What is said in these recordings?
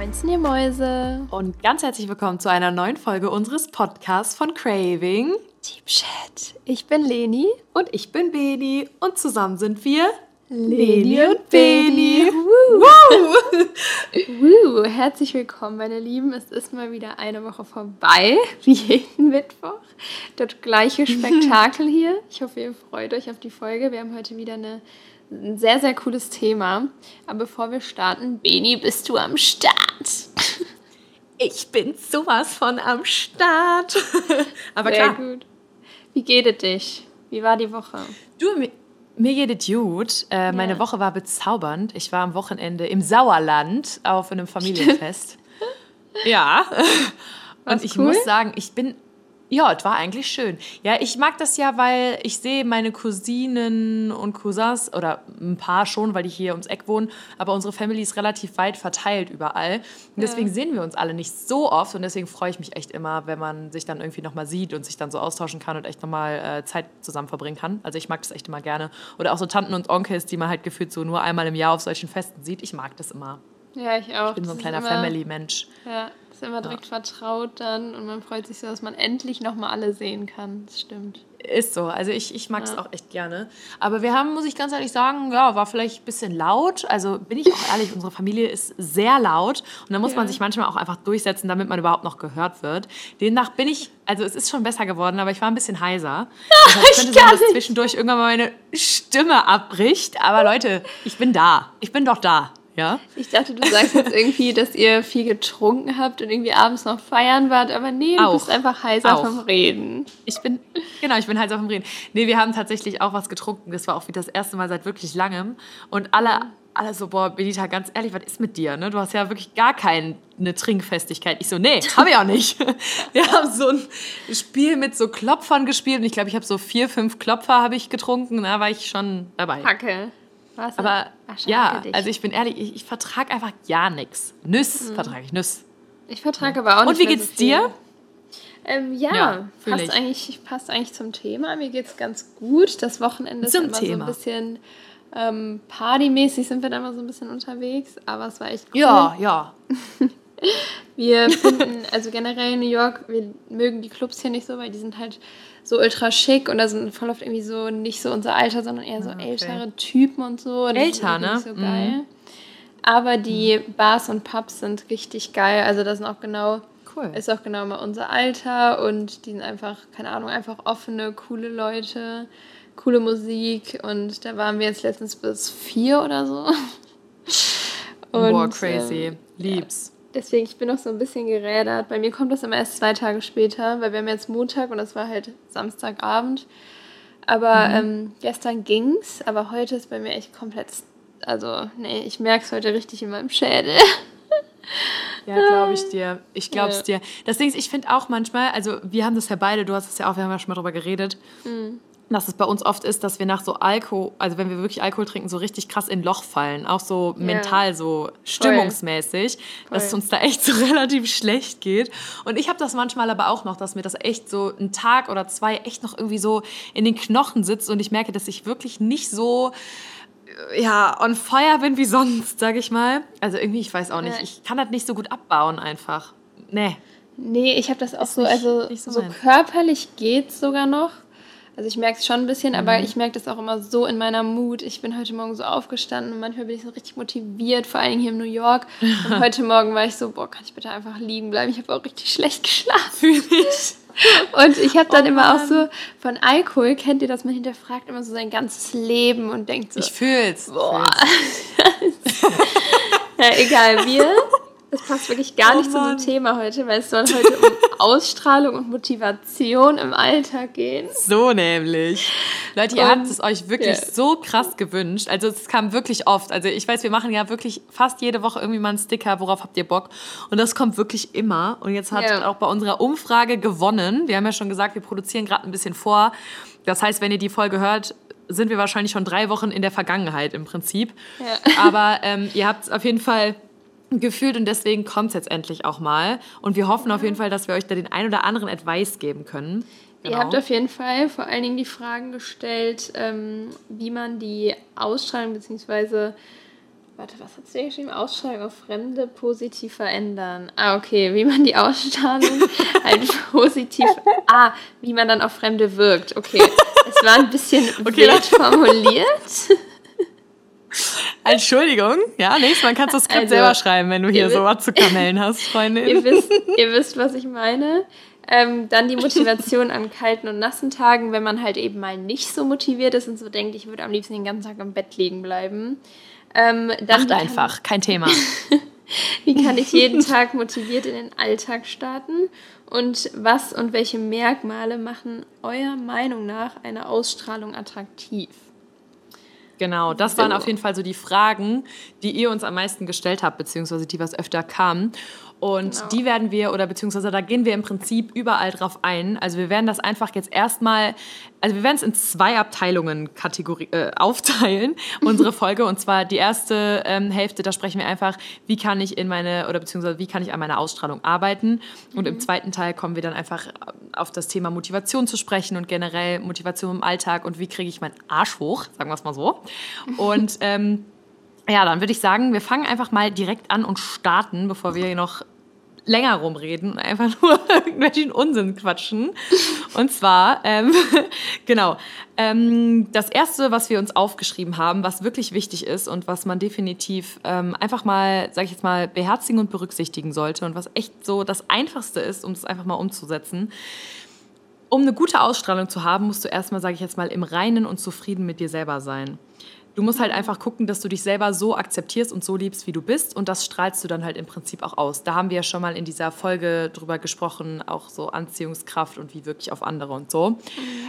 Moinsen, ihr Mäuse. Und ganz herzlich willkommen zu einer neuen Folge unseres Podcasts von Craving. Deep Chat. Ich bin Leni. Und ich bin Beni. Und zusammen sind wir Leni und Beni. Woo. Herzlich willkommen, meine Lieben. Es ist mal wieder eine Woche vorbei, wie jeden Mittwoch. Das gleiche Spektakel hier. Ich hoffe, ihr freut euch auf die Folge. Wir haben heute wieder eine, ein sehr, sehr cooles Thema. Aber bevor wir starten, Beni, bist du am Start? Ich bin sowas von am Start. Aber sehr klar. gut. Wie geht es dich? Wie war die Woche? Du, mir, mir geht es gut. Äh, meine Ja. Woche war bezaubernd. Ich war am Wochenende im Sauerland auf einem Familienfest. ja. Und War's ich cool? muss sagen, ich bin. Ja, es war eigentlich schön. Ja, ich mag das ja, weil ich sehe meine Cousinen und Cousins oder ein paar schon, weil die hier ums Eck wohnen, aber unsere Family ist relativ weit verteilt überall. Und deswegen sehen wir uns alle nicht so oft und deswegen freue ich mich echt immer, wenn man sich dann irgendwie nochmal sieht und sich dann so austauschen kann und echt nochmal äh, Zeit zusammen verbringen kann. Also ich mag das echt immer gerne. Oder auch so Tanten und Onkels, die man halt gefühlt so nur einmal im Jahr auf solchen Festen sieht. Ich mag das immer. Ja, ich auch. Ich bin so ein kleiner Family-Mensch. Ja, ist immer direkt vertraut dann und man freut sich so, dass man endlich nochmal alle sehen kann. Das stimmt. Ist so. Also ich, ich mag es Ja. auch echt gerne. Aber wir haben, muss ich ganz ehrlich sagen, ja, war vielleicht ein bisschen laut. Also bin ich auch ehrlich, unsere Familie ist sehr laut. Und da muss man Ja. sich manchmal auch einfach durchsetzen, damit man überhaupt noch gehört wird. Demnach bin ich, also es ist schon besser geworden, aber ich war ein bisschen heiser. Deshalb könnte sein, dass zwischendurch irgendwann mal meine Stimme abbricht. Aber Leute, ich bin da. Ich bin doch da. Ja? Ich dachte, du sagst jetzt irgendwie, dass ihr viel getrunken habt und irgendwie abends noch feiern wart, aber nee, du Auch. bist einfach heiser Auch. vom Reden. Ich bin, genau, ich bin auf dem Reden. Nee, wir haben tatsächlich auch was getrunken. Das war auch wieder das erste Mal seit wirklich langem. Und alle, alle so, boah, Benita, ganz ehrlich, was ist mit dir? Ne? Du hast ja wirklich gar keine Trinkfestigkeit. Ich so, nee, hab ich auch nicht. Wir haben so ein Spiel mit so Klopfern gespielt. Und ich glaube, ich habe so vier, fünf Klopfer habe ich getrunken. Da war ich schon dabei. Hacke. Was? Aber Ach, ja, dich. also ich bin ehrlich, ich, ich vertrage einfach ja nichts. Nüss vertrage ich, Nüss. ich vertrage aber auch nicht Und wie geht's so dir? Ähm, ja, Ja, passt, ich. eigentlich, passt eigentlich zum Thema. Mir geht's ganz gut. Das Wochenende ist Zum immer Thema. so ein bisschen ähm, partymäßig sind wir da immer so ein bisschen unterwegs, aber es war echt cool. Ja, ja. Wir finden, also generell in New York, wir mögen die Clubs hier nicht so, weil die sind halt so ultra schick und da sind voll oft irgendwie so nicht so unser Alter, sondern eher so Ah, okay. ältere Typen und so. Und das Älter, ne? So geil. Aber die Bars und Pubs sind richtig geil. Also das sind auch genau, Cool. ist auch genau mal unser Alter und die sind einfach, keine Ahnung, einfach offene, coole Leute, coole Musik und da waren wir jetzt letztens bis vier oder so. Boah, Und, crazy. ähm, Lieb's. Deswegen, ich bin noch so ein bisschen gerädert. Bei mir kommt das immer erst zwei Tage später, weil wir haben jetzt Montag und das war halt Samstagabend. Aber Mhm. ähm, gestern ging's, aber heute ist bei mir echt komplett. Also, nee, ich merke es heute richtig in meinem Schädel. Ja, glaube ich dir. Ich glaube es Ja. dir. Das Ding ist, ich finde auch manchmal, also wir haben das ja beide, du hast es ja auch, wir haben ja schon mal drüber geredet, Mhm. Dass es bei uns oft ist, dass wir nach so Alkohol, also wenn wir wirklich Alkohol trinken, so richtig krass in Loch fallen. Auch so mental, so stimmungsmäßig, dass es Voll. uns da echt so relativ schlecht geht. Und ich habe das manchmal aber auch noch, dass mir das echt so einen Tag oder zwei echt noch irgendwie so in den Knochen sitzt und ich merke, dass ich wirklich nicht so ja, on fire bin wie sonst, sag ich mal. Also irgendwie, ich weiß auch nicht, ich kann das nicht so gut abbauen einfach. Nee. Nee, ich habe das auch so, nicht- also nicht so so, körperlich geht's sogar noch. Also ich merke es schon ein bisschen, aber Mhm. ich merke das auch immer so in meiner Mut. Ich bin heute Morgen so aufgestanden und manchmal bin ich so richtig motiviert, vor allen Dingen hier in New York. Und heute Morgen war ich so, boah, kann ich bitte einfach liegen bleiben? Ich habe auch richtig schlecht geschlafen. Und ich habe dann Oh immer auch so von Alkohol, kennt ihr das, man hinterfragt immer so sein ganzes Leben und denkt so, Ich fühl's. Boah. Fühl's. ja, egal, wir, das passt wirklich gar Oh nicht zu Mann. dem Thema heute, weil es soll heute um Ausstrahlung und Motivation im Alltag gehen. So nämlich. Leute, ihr Und- habt es euch wirklich ja. so krass gewünscht. Also es kam wirklich oft. Also ich weiß, wir machen ja wirklich fast jede Woche irgendwie mal einen Sticker, worauf habt ihr Bock? Und das kommt wirklich immer. Und jetzt hat Ja. auch bei unserer Umfrage gewonnen. Wir haben ja schon gesagt, wir produzieren gerade ein bisschen vor. Das heißt, wenn ihr die Folge hört, sind wir wahrscheinlich schon drei Wochen in der Vergangenheit im Prinzip. Ja. Aber ähm, ihr habt es auf jeden Fall gefühlt und deswegen kommt es jetzt endlich auch mal. Und wir hoffen auf jeden Fall, dass wir euch da den ein oder anderen Advice geben können. Ihr habt auf jeden Fall vor allen Dingen die Fragen gestellt, ähm, wie man die Ausstrahlung bzw. Warte, was hat sie geschrieben? Ausstrahlung auf Fremde positiv verändern. Ah, okay. Wie man die Ausstrahlung halt positiv. Ah, wie man dann auf Fremde wirkt. Okay. Es war ein bisschen okay, formuliert. Entschuldigung, ja, nächstes Mal kannst du das Skript also, selber schreiben, wenn du hier sowas zu Kamellen hast, Freundin. Ihr wisst, ihr wisst was ich meine. Ähm, dann die Motivation an kalten und nassen Tagen, wenn man halt eben mal nicht so motiviert ist und so denkt, ich würde am liebsten den ganzen Tag im Bett liegen bleiben. Ähm, Macht einfach, kein Thema. wie kann ich jeden Tag motiviert in den Alltag starten? Und was und welche Merkmale machen eurer Meinung nach eine Ausstrahlung attraktiv? Genau, das waren auf jeden Fall so die Fragen, die ihr uns am meisten gestellt habt, beziehungsweise die was öfter kamen. Und genau. die werden wir, oder beziehungsweise da gehen wir im Prinzip überall drauf ein. Also wir werden das einfach jetzt erstmal, also wir werden es in zwei Abteilungen Kategorie, äh, aufteilen, unsere Folge. Und zwar die erste ähm, Hälfte, da sprechen wir einfach, wie kann ich in meine, oder beziehungsweise wie kann ich an meiner Ausstrahlung arbeiten. Und mhm. im zweiten Teil kommen wir dann einfach auf das Thema Motivation zu sprechen und generell Motivation im Alltag und wie kriege ich meinen Arsch hoch, sagen wir es mal so. Und ähm, ja, dann würde ich sagen, wir fangen einfach mal direkt an und starten, bevor wir hier noch länger rumreden und einfach nur irgendwelchen Unsinn quatschen. Und zwar, ähm, genau, ähm, das Erste, was wir uns aufgeschrieben haben, was wirklich wichtig ist und was man definitiv ähm, einfach mal, sage ich jetzt mal, beherzigen und berücksichtigen sollte und was echt so das Einfachste ist, um es einfach mal umzusetzen. Um eine gute Ausstrahlung zu haben, musst du erstmal, sage ich jetzt mal, im Reinen und zufrieden mit dir selber sein. Du musst halt einfach gucken, dass du dich selber so akzeptierst und so liebst, wie du bist. Und das strahlst du dann halt im Prinzip auch aus. Da haben wir ja schon mal in dieser Folge drüber gesprochen, auch so Anziehungskraft und wie wirklich auf andere und so.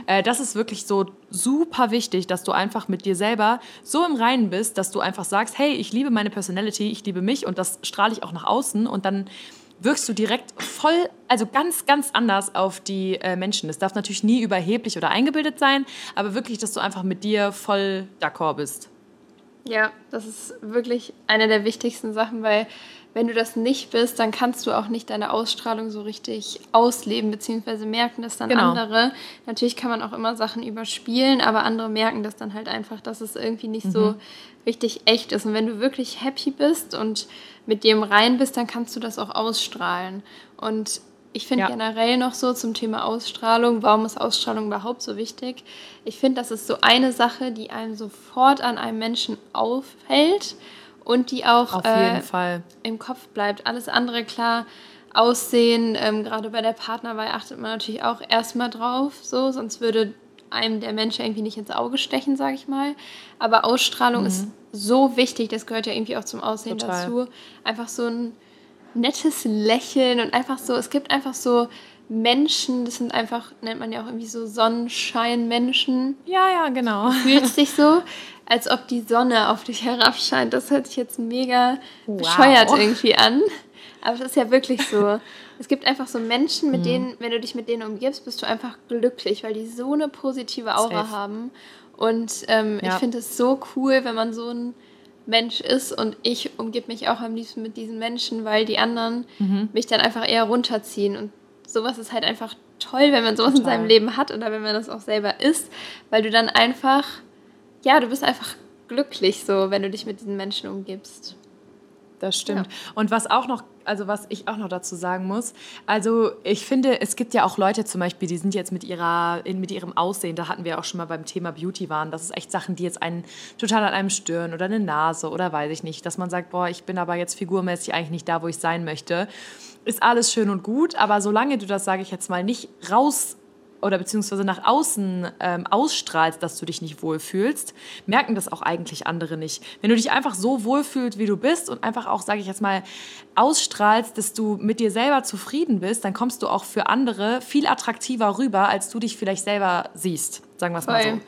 Äh, das ist wirklich so super wichtig, dass du einfach mit dir selber so im Reinen bist, dass du einfach sagst, hey, ich liebe meine Personality, ich liebe mich und das strahle ich auch nach außen. Und dann wirkst du direkt voll, also ganz, ganz anders auf die äh, Menschen. Das darf natürlich nie überheblich oder eingebildet sein, aber wirklich, dass du einfach mit dir voll d'accord bist. Ja, das ist wirklich eine der wichtigsten Sachen, weil wenn du das nicht bist, dann kannst du auch nicht deine Ausstrahlung so richtig ausleben, beziehungsweise merken das dann genau. andere. Natürlich kann man auch immer Sachen überspielen, aber andere merken das dann halt einfach, dass es irgendwie nicht mhm. so richtig echt ist. Und wenn du wirklich happy bist und mit dir im Rein bist, dann kannst du das auch ausstrahlen. Und ich finde ja. generell noch so zum Thema Ausstrahlung, warum ist Ausstrahlung überhaupt so wichtig? Ich finde, das ist so eine Sache, die einem sofort an einem Menschen auffällt und die auch äh, im Kopf bleibt. Alles andere, klar, Aussehen, ähm, gerade bei der Partnerwahl achtet man natürlich auch erstmal drauf, so, sonst würde einem der Mensch irgendwie nicht ins Auge stechen, sage ich mal. Aber Ausstrahlung mhm. ist so wichtig, das gehört ja irgendwie auch zum Aussehen Total. dazu. Einfach so ein nettes Lächeln und einfach so, es gibt einfach so Menschen, das sind einfach, nennt man ja auch irgendwie so Sonnenscheinmenschen. Ja, ja, genau. Fühlt sich so, als ob die Sonne auf dich herabscheint. Das hört sich jetzt mega wow. bescheuert irgendwie an. Aber es ist ja wirklich so. Es gibt einfach so Menschen, mit mhm. denen, wenn du dich mit denen umgibst, bist du einfach glücklich, weil die so eine positive Aura Safe. haben. Und ähm, ja. ich finde es so cool, wenn man so ein Mensch ist und ich umgib mich auch am liebsten mit diesen Menschen, weil die anderen mhm. mich dann einfach eher runterziehen. Und sowas ist halt einfach toll, wenn man sowas Total. in seinem Leben hat oder wenn man das auch selber ist, weil du dann einfach, ja, du bist einfach glücklich so, wenn du dich mit diesen Menschen umgibst. Das stimmt. Ja. Und was auch noch also was ich auch noch dazu sagen muss, also ich finde, es gibt ja auch Leute zum Beispiel, die sind jetzt mit, ihrer, mit ihrem Aussehen, da hatten wir auch schon mal beim Thema Beauty waren, das ist echt Sachen, die jetzt einen total an einem stören oder eine Nase oder weiß ich nicht, dass man sagt, boah, ich bin aber jetzt figurmäßig eigentlich nicht da, wo ich sein möchte. Ist alles schön und gut, aber solange du das, sage ich jetzt mal, nicht raus oder beziehungsweise nach außen ähm, ausstrahlst, dass du dich nicht wohlfühlst, merken das auch eigentlich andere nicht. Wenn du dich einfach so wohlfühlst, wie du bist und einfach auch, sage ich jetzt mal, ausstrahlst, dass du mit dir selber zufrieden bist, dann kommst du auch für andere viel attraktiver rüber, als du dich vielleicht selber siehst. Sagen wir es mal so.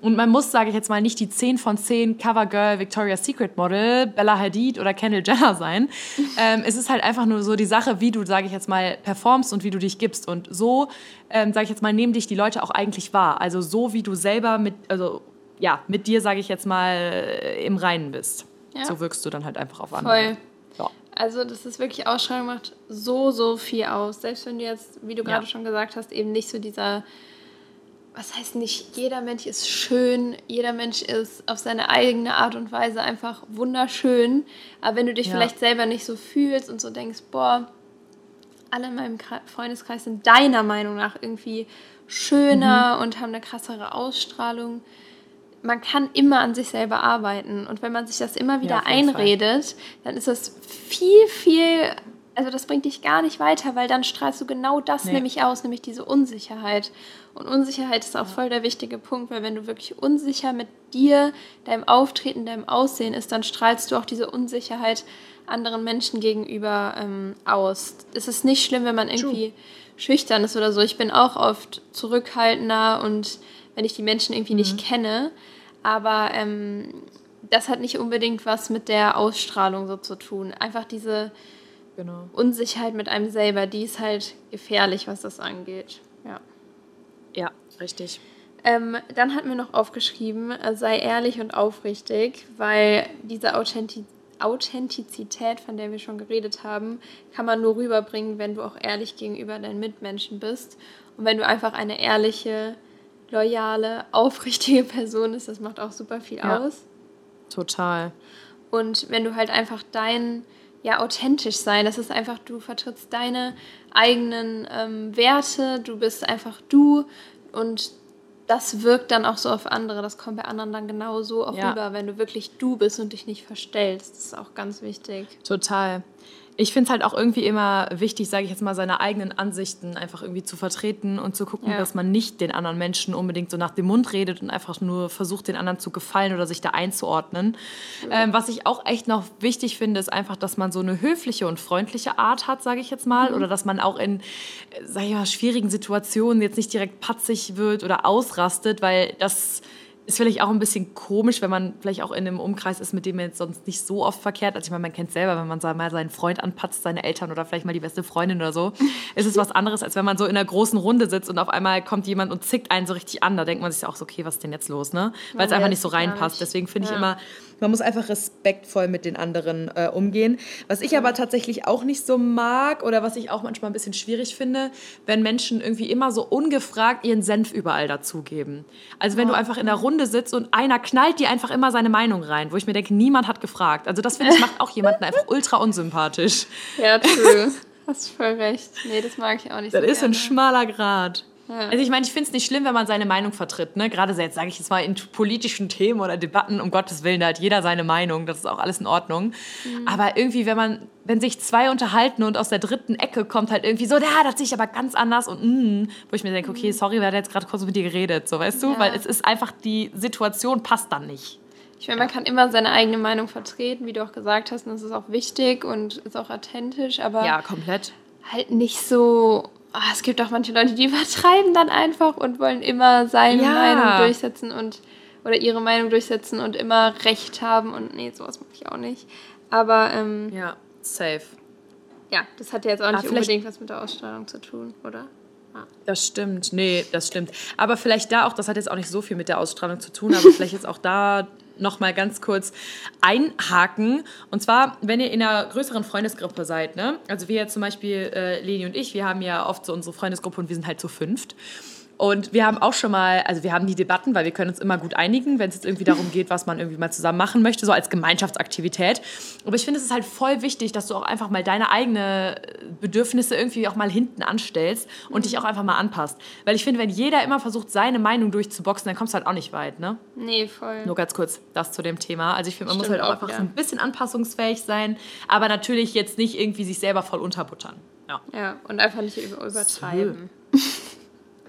Und man muss, sage ich jetzt mal, nicht die 10 von 10 Covergirl, Victoria's Secret Model, Bella Hadid oder Kendall Jenner sein. ähm, es ist halt einfach nur so die Sache, wie du, sage ich jetzt mal, performst und wie du dich gibst. Und so, ähm, sage ich jetzt mal, nehmen dich die Leute auch eigentlich wahr. Also so, wie du selber mit, also ja, mit dir, sage ich jetzt mal, äh, im Reinen bist. Ja. So wirkst du dann halt einfach auf andere. Voll. Ja. Also das ist wirklich Ausstrahlung macht so, so viel aus. Selbst wenn du jetzt, wie du gerade ja. schon gesagt hast, eben nicht so dieser was heißt nicht, jeder Mensch ist schön, jeder Mensch ist auf seine eigene Art und Weise einfach wunderschön. Aber wenn du dich ja. vielleicht selber nicht so fühlst und so denkst, boah, alle in meinem Freundeskreis sind deiner Meinung nach irgendwie schöner mhm. und haben eine krassere Ausstrahlung. Man kann immer an sich selber arbeiten. Und wenn man sich das immer wieder ja, einredet, Fall. dann ist das viel, viel, also das bringt dich gar nicht weiter, weil dann strahlst du genau das nee. nämlich aus, nämlich diese Unsicherheit. Und Unsicherheit ist auch voll der wichtige Punkt, weil wenn du wirklich unsicher mit dir, deinem Auftreten, deinem Aussehen ist, dann strahlst du auch diese Unsicherheit anderen Menschen gegenüber ähm, aus. Es ist nicht schlimm, wenn man irgendwie True. schüchtern ist oder so. Ich bin auch oft zurückhaltender und wenn ich die Menschen irgendwie mhm. nicht kenne. Aber ähm, das hat nicht unbedingt was mit der Ausstrahlung so zu tun. Einfach diese genau. Unsicherheit mit einem selber, die ist halt gefährlich, was das angeht. Ja, ja richtig. Ähm, dann hat mir noch aufgeschrieben, äh, sei ehrlich und aufrichtig, weil diese Authentizität Authentizität, von der wir schon geredet haben, kann man nur rüberbringen, wenn du auch ehrlich gegenüber deinen Mitmenschen bist. Und wenn du einfach eine ehrliche, loyale, aufrichtige Person bist, das macht auch super viel ja, aus. Total. Und wenn du halt einfach dein, ja, authentisch sein, das ist einfach, du vertrittst deine eigenen ähm, Werte, du bist einfach du und das wirkt dann auch so auf andere. Das kommt bei anderen dann genauso auch ja. rüber, wenn du wirklich du bist und dich nicht verstellst. Das ist auch ganz wichtig. Total ich finde es halt auch irgendwie immer wichtig, sage ich jetzt mal, seine eigenen Ansichten einfach irgendwie zu vertreten und zu gucken, ja. dass man nicht den anderen Menschen unbedingt so nach dem Mund redet und einfach nur versucht, den anderen zu gefallen oder sich da einzuordnen. Ja. Ähm, was ich auch echt noch wichtig finde, ist einfach, dass man so eine höfliche und freundliche Art hat, sage ich jetzt mal, mhm. oder dass man auch in, sage ich mal, schwierigen Situationen jetzt nicht direkt patzig wird oder ausrastet, weil das ist vielleicht auch ein bisschen komisch, wenn man vielleicht auch in einem Umkreis ist, mit dem man jetzt sonst nicht so oft verkehrt. Also ich meine, man kennt es selber, wenn man mal seinen Freund anpatzt, seine Eltern oder vielleicht mal die beste Freundin oder so, ist es was anderes, als wenn man so in einer großen Runde sitzt und auf einmal kommt jemand und zickt einen so richtig an. Da denkt man sich auch so, okay, was ist denn jetzt los, ne? Weil es einfach nicht so reinpasst. Deswegen finde ich immer, man muss einfach respektvoll mit den anderen äh, umgehen. Was ich aber tatsächlich auch nicht so mag oder was ich auch manchmal ein bisschen schwierig finde, wenn Menschen irgendwie immer so ungefragt ihren Senf überall dazugeben. Also wenn oh. du einfach in der Runde sitzt und einer knallt dir einfach immer seine Meinung rein, wo ich mir denke, niemand hat gefragt. Also das finde ich macht auch jemanden einfach ultra unsympathisch. Ja, true. Hast voll recht. Nee, das mag ich auch nicht das so Das ist gerne. ein schmaler Grad. Ja. Also ich meine, ich finde es nicht schlimm, wenn man seine Meinung vertritt. Ne? Gerade jetzt, sage ich jetzt mal, in politischen Themen oder Debatten, um Gottes Willen, da hat jeder seine Meinung, das ist auch alles in Ordnung. Mhm. Aber irgendwie, wenn man, wenn sich zwei unterhalten und aus der dritten Ecke kommt halt irgendwie so, ja, das sehe ich aber ganz anders und mm, wo ich mir denke, okay, mhm. sorry, wer hat jetzt gerade kurz mit dir geredet, so weißt du? Ja. Weil es ist einfach, die Situation passt dann nicht. Ich meine, man kann immer seine eigene Meinung vertreten, wie du auch gesagt hast, und das ist auch wichtig und ist auch authentisch, aber. Ja, komplett. Halt nicht so oh, es gibt auch manche Leute, die übertreiben dann einfach und wollen immer seine ja. Meinung durchsetzen und oder ihre Meinung durchsetzen und immer Recht haben und nee, sowas mache ich auch nicht. Aber ähm, ja, safe. Ja, das hat ja jetzt auch nicht unbedingt was mit der Ausstrahlung zu tun, oder? Ah. Das stimmt, nee, das stimmt. Aber vielleicht da auch, das hat jetzt auch nicht so viel mit der Ausstrahlung zu tun, aber vielleicht jetzt auch da noch mal ganz kurz einhaken. Und zwar, wenn ihr in einer größeren Freundesgruppe seid, ne? also wir zum Beispiel, äh, Leni und ich, wir haben ja oft so unsere Freundesgruppe und wir sind halt zu fünft. Und wir haben auch schon mal, also wir haben die Debatten, weil wir können uns immer gut einigen, wenn es jetzt irgendwie darum geht, was man irgendwie mal zusammen machen möchte, so als Gemeinschaftsaktivität. Aber ich finde, es ist halt voll wichtig, dass du auch einfach mal deine eigenen Bedürfnisse irgendwie auch mal hinten anstellst und dich auch einfach mal anpasst. Weil ich finde, wenn jeder immer versucht, seine Meinung durchzuboxen, dann kommst du halt auch nicht weit, ne? Nee, voll. Nur ganz kurz das zu dem Thema. Also ich finde, man Stimmt muss halt auch einfach ja. so ein bisschen anpassungsfähig sein, aber natürlich jetzt nicht irgendwie sich selber voll unterbuttern. Ja, ja und einfach nicht übertreiben. So.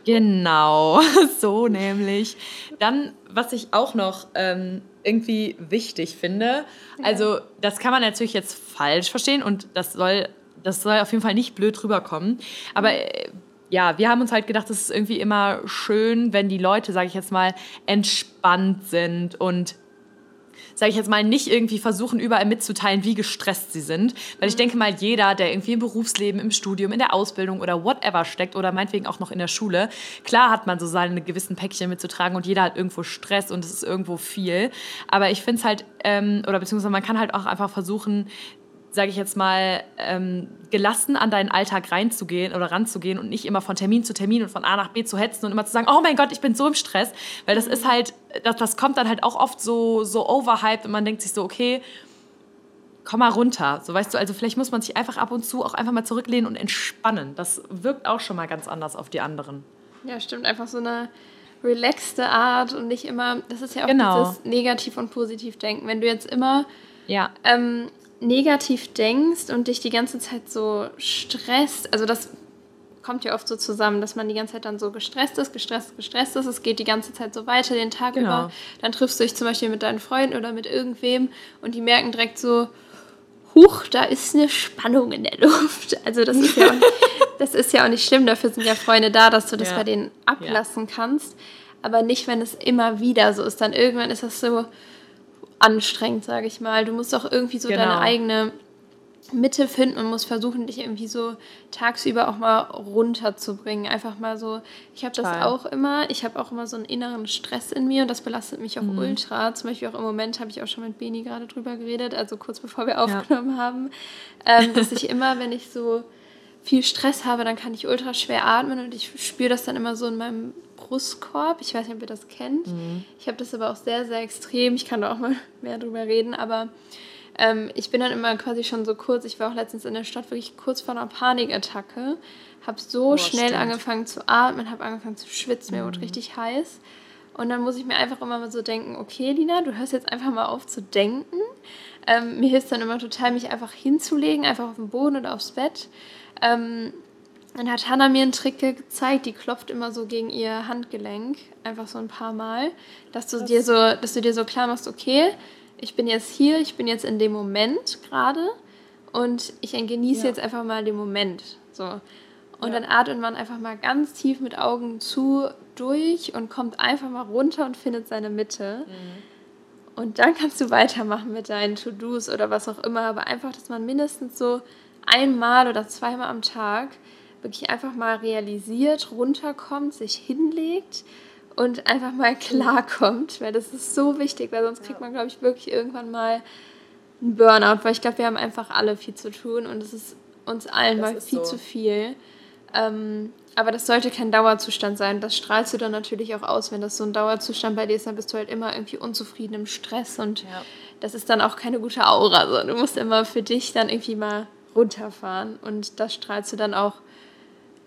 Genau, so nämlich. Dann, was ich auch noch ähm, irgendwie wichtig finde, also das kann man natürlich jetzt falsch verstehen und das soll, das soll auf jeden Fall nicht blöd rüberkommen, aber äh, ja, wir haben uns halt gedacht, es ist irgendwie immer schön, wenn die Leute, sage ich jetzt mal, entspannt sind und sage ich jetzt mal, nicht irgendwie versuchen, überall mitzuteilen, wie gestresst sie sind. Weil ich mhm. denke mal, jeder, der irgendwie im Berufsleben, im Studium, in der Ausbildung oder whatever steckt oder meinetwegen auch noch in der Schule, klar hat man so seine gewissen Päckchen mitzutragen und jeder hat irgendwo Stress und es ist irgendwo viel. Aber ich finde es halt, ähm, oder beziehungsweise man kann halt auch einfach versuchen, sage ich jetzt mal, ähm, gelassen an deinen Alltag reinzugehen oder ranzugehen und nicht immer von Termin zu Termin und von A nach B zu hetzen und immer zu sagen, oh mein Gott, ich bin so im Stress. Weil das ist halt, das, das kommt dann halt auch oft so, so overhyped und man denkt sich so, okay, komm mal runter. So weißt du, also vielleicht muss man sich einfach ab und zu auch einfach mal zurücklehnen und entspannen. Das wirkt auch schon mal ganz anders auf die anderen. Ja, stimmt. Einfach so eine relaxte Art und nicht immer, das ist ja auch genau. dieses Negativ- und Positiv-Denken. Wenn du jetzt immer ja. ähm, negativ denkst und dich die ganze Zeit so stresst, also das kommt ja oft so zusammen, dass man die ganze Zeit dann so gestresst ist, gestresst, gestresst ist, es geht die ganze Zeit so weiter den Tag genau. über. Dann triffst du dich zum Beispiel mit deinen Freunden oder mit irgendwem und die merken direkt so, huch, da ist eine Spannung in der Luft. Also das ist ja auch, das ist ja auch nicht schlimm, dafür sind ja Freunde da, dass du das ja. bei denen ablassen ja. kannst. Aber nicht, wenn es immer wieder so ist. Dann irgendwann ist das so, anstrengend, sage ich mal. Du musst auch irgendwie so genau. deine eigene Mitte finden und musst versuchen, dich irgendwie so tagsüber auch mal runterzubringen. Einfach mal so, ich habe das auch immer, ich habe auch immer so einen inneren Stress in mir und das belastet mich auch mhm. ultra. Zum Beispiel auch im Moment habe ich auch schon mit Beni gerade drüber geredet, also kurz bevor wir aufgenommen ja. haben, ähm, dass ich immer, wenn ich so viel Stress habe, dann kann ich ultra schwer atmen und ich spüre das dann immer so in meinem Brustkorb. Ich weiß nicht, ob ihr das kennt. Mhm. Ich habe das aber auch sehr, sehr extrem. Ich kann da auch mal mehr drüber reden, aber ähm, ich bin dann immer quasi schon so kurz. Ich war auch letztens in der Stadt wirklich kurz vor einer Panikattacke. Habe so oh, schnell stimmt. angefangen zu atmen, habe angefangen zu schwitzen. Mir mhm. wurde richtig heiß. Und dann muss ich mir einfach immer mal so denken, okay, Lina, du hörst jetzt einfach mal auf zu denken. Ähm, mir hilft dann immer total, mich einfach hinzulegen, einfach auf den Boden oder aufs Bett. Ähm, dann hat Hannah mir einen Trick gezeigt, die klopft immer so gegen ihr Handgelenk, einfach so ein paar Mal, dass du das dir so, dass du dir so klar machst, okay, ich bin jetzt hier, ich bin jetzt in dem Moment gerade und ich genieße ja. jetzt einfach mal den Moment. So. Und ja. dann atmet man einfach mal ganz tief mit Augen zu durch und kommt einfach mal runter und findet seine Mitte. Mhm. Und dann kannst du weitermachen mit deinen To-Dos oder was auch immer. Aber einfach, dass man mindestens so einmal oder zweimal am Tag wirklich einfach mal realisiert, runterkommt, sich hinlegt und einfach mal klarkommt, weil das ist so wichtig, weil sonst kriegt man, glaube ich, wirklich irgendwann mal einen Burnout, weil ich glaube, wir haben einfach alle viel zu tun und es ist uns allen das mal viel so. zu viel. Ähm, aber das sollte kein Dauerzustand sein. Das strahlst du dann natürlich auch aus. Wenn das so ein Dauerzustand bei dir ist, dann bist du halt immer irgendwie unzufrieden im Stress und ja. das ist dann auch keine gute Aura. So. Du musst immer für dich dann irgendwie mal runterfahren und das strahlst du dann auch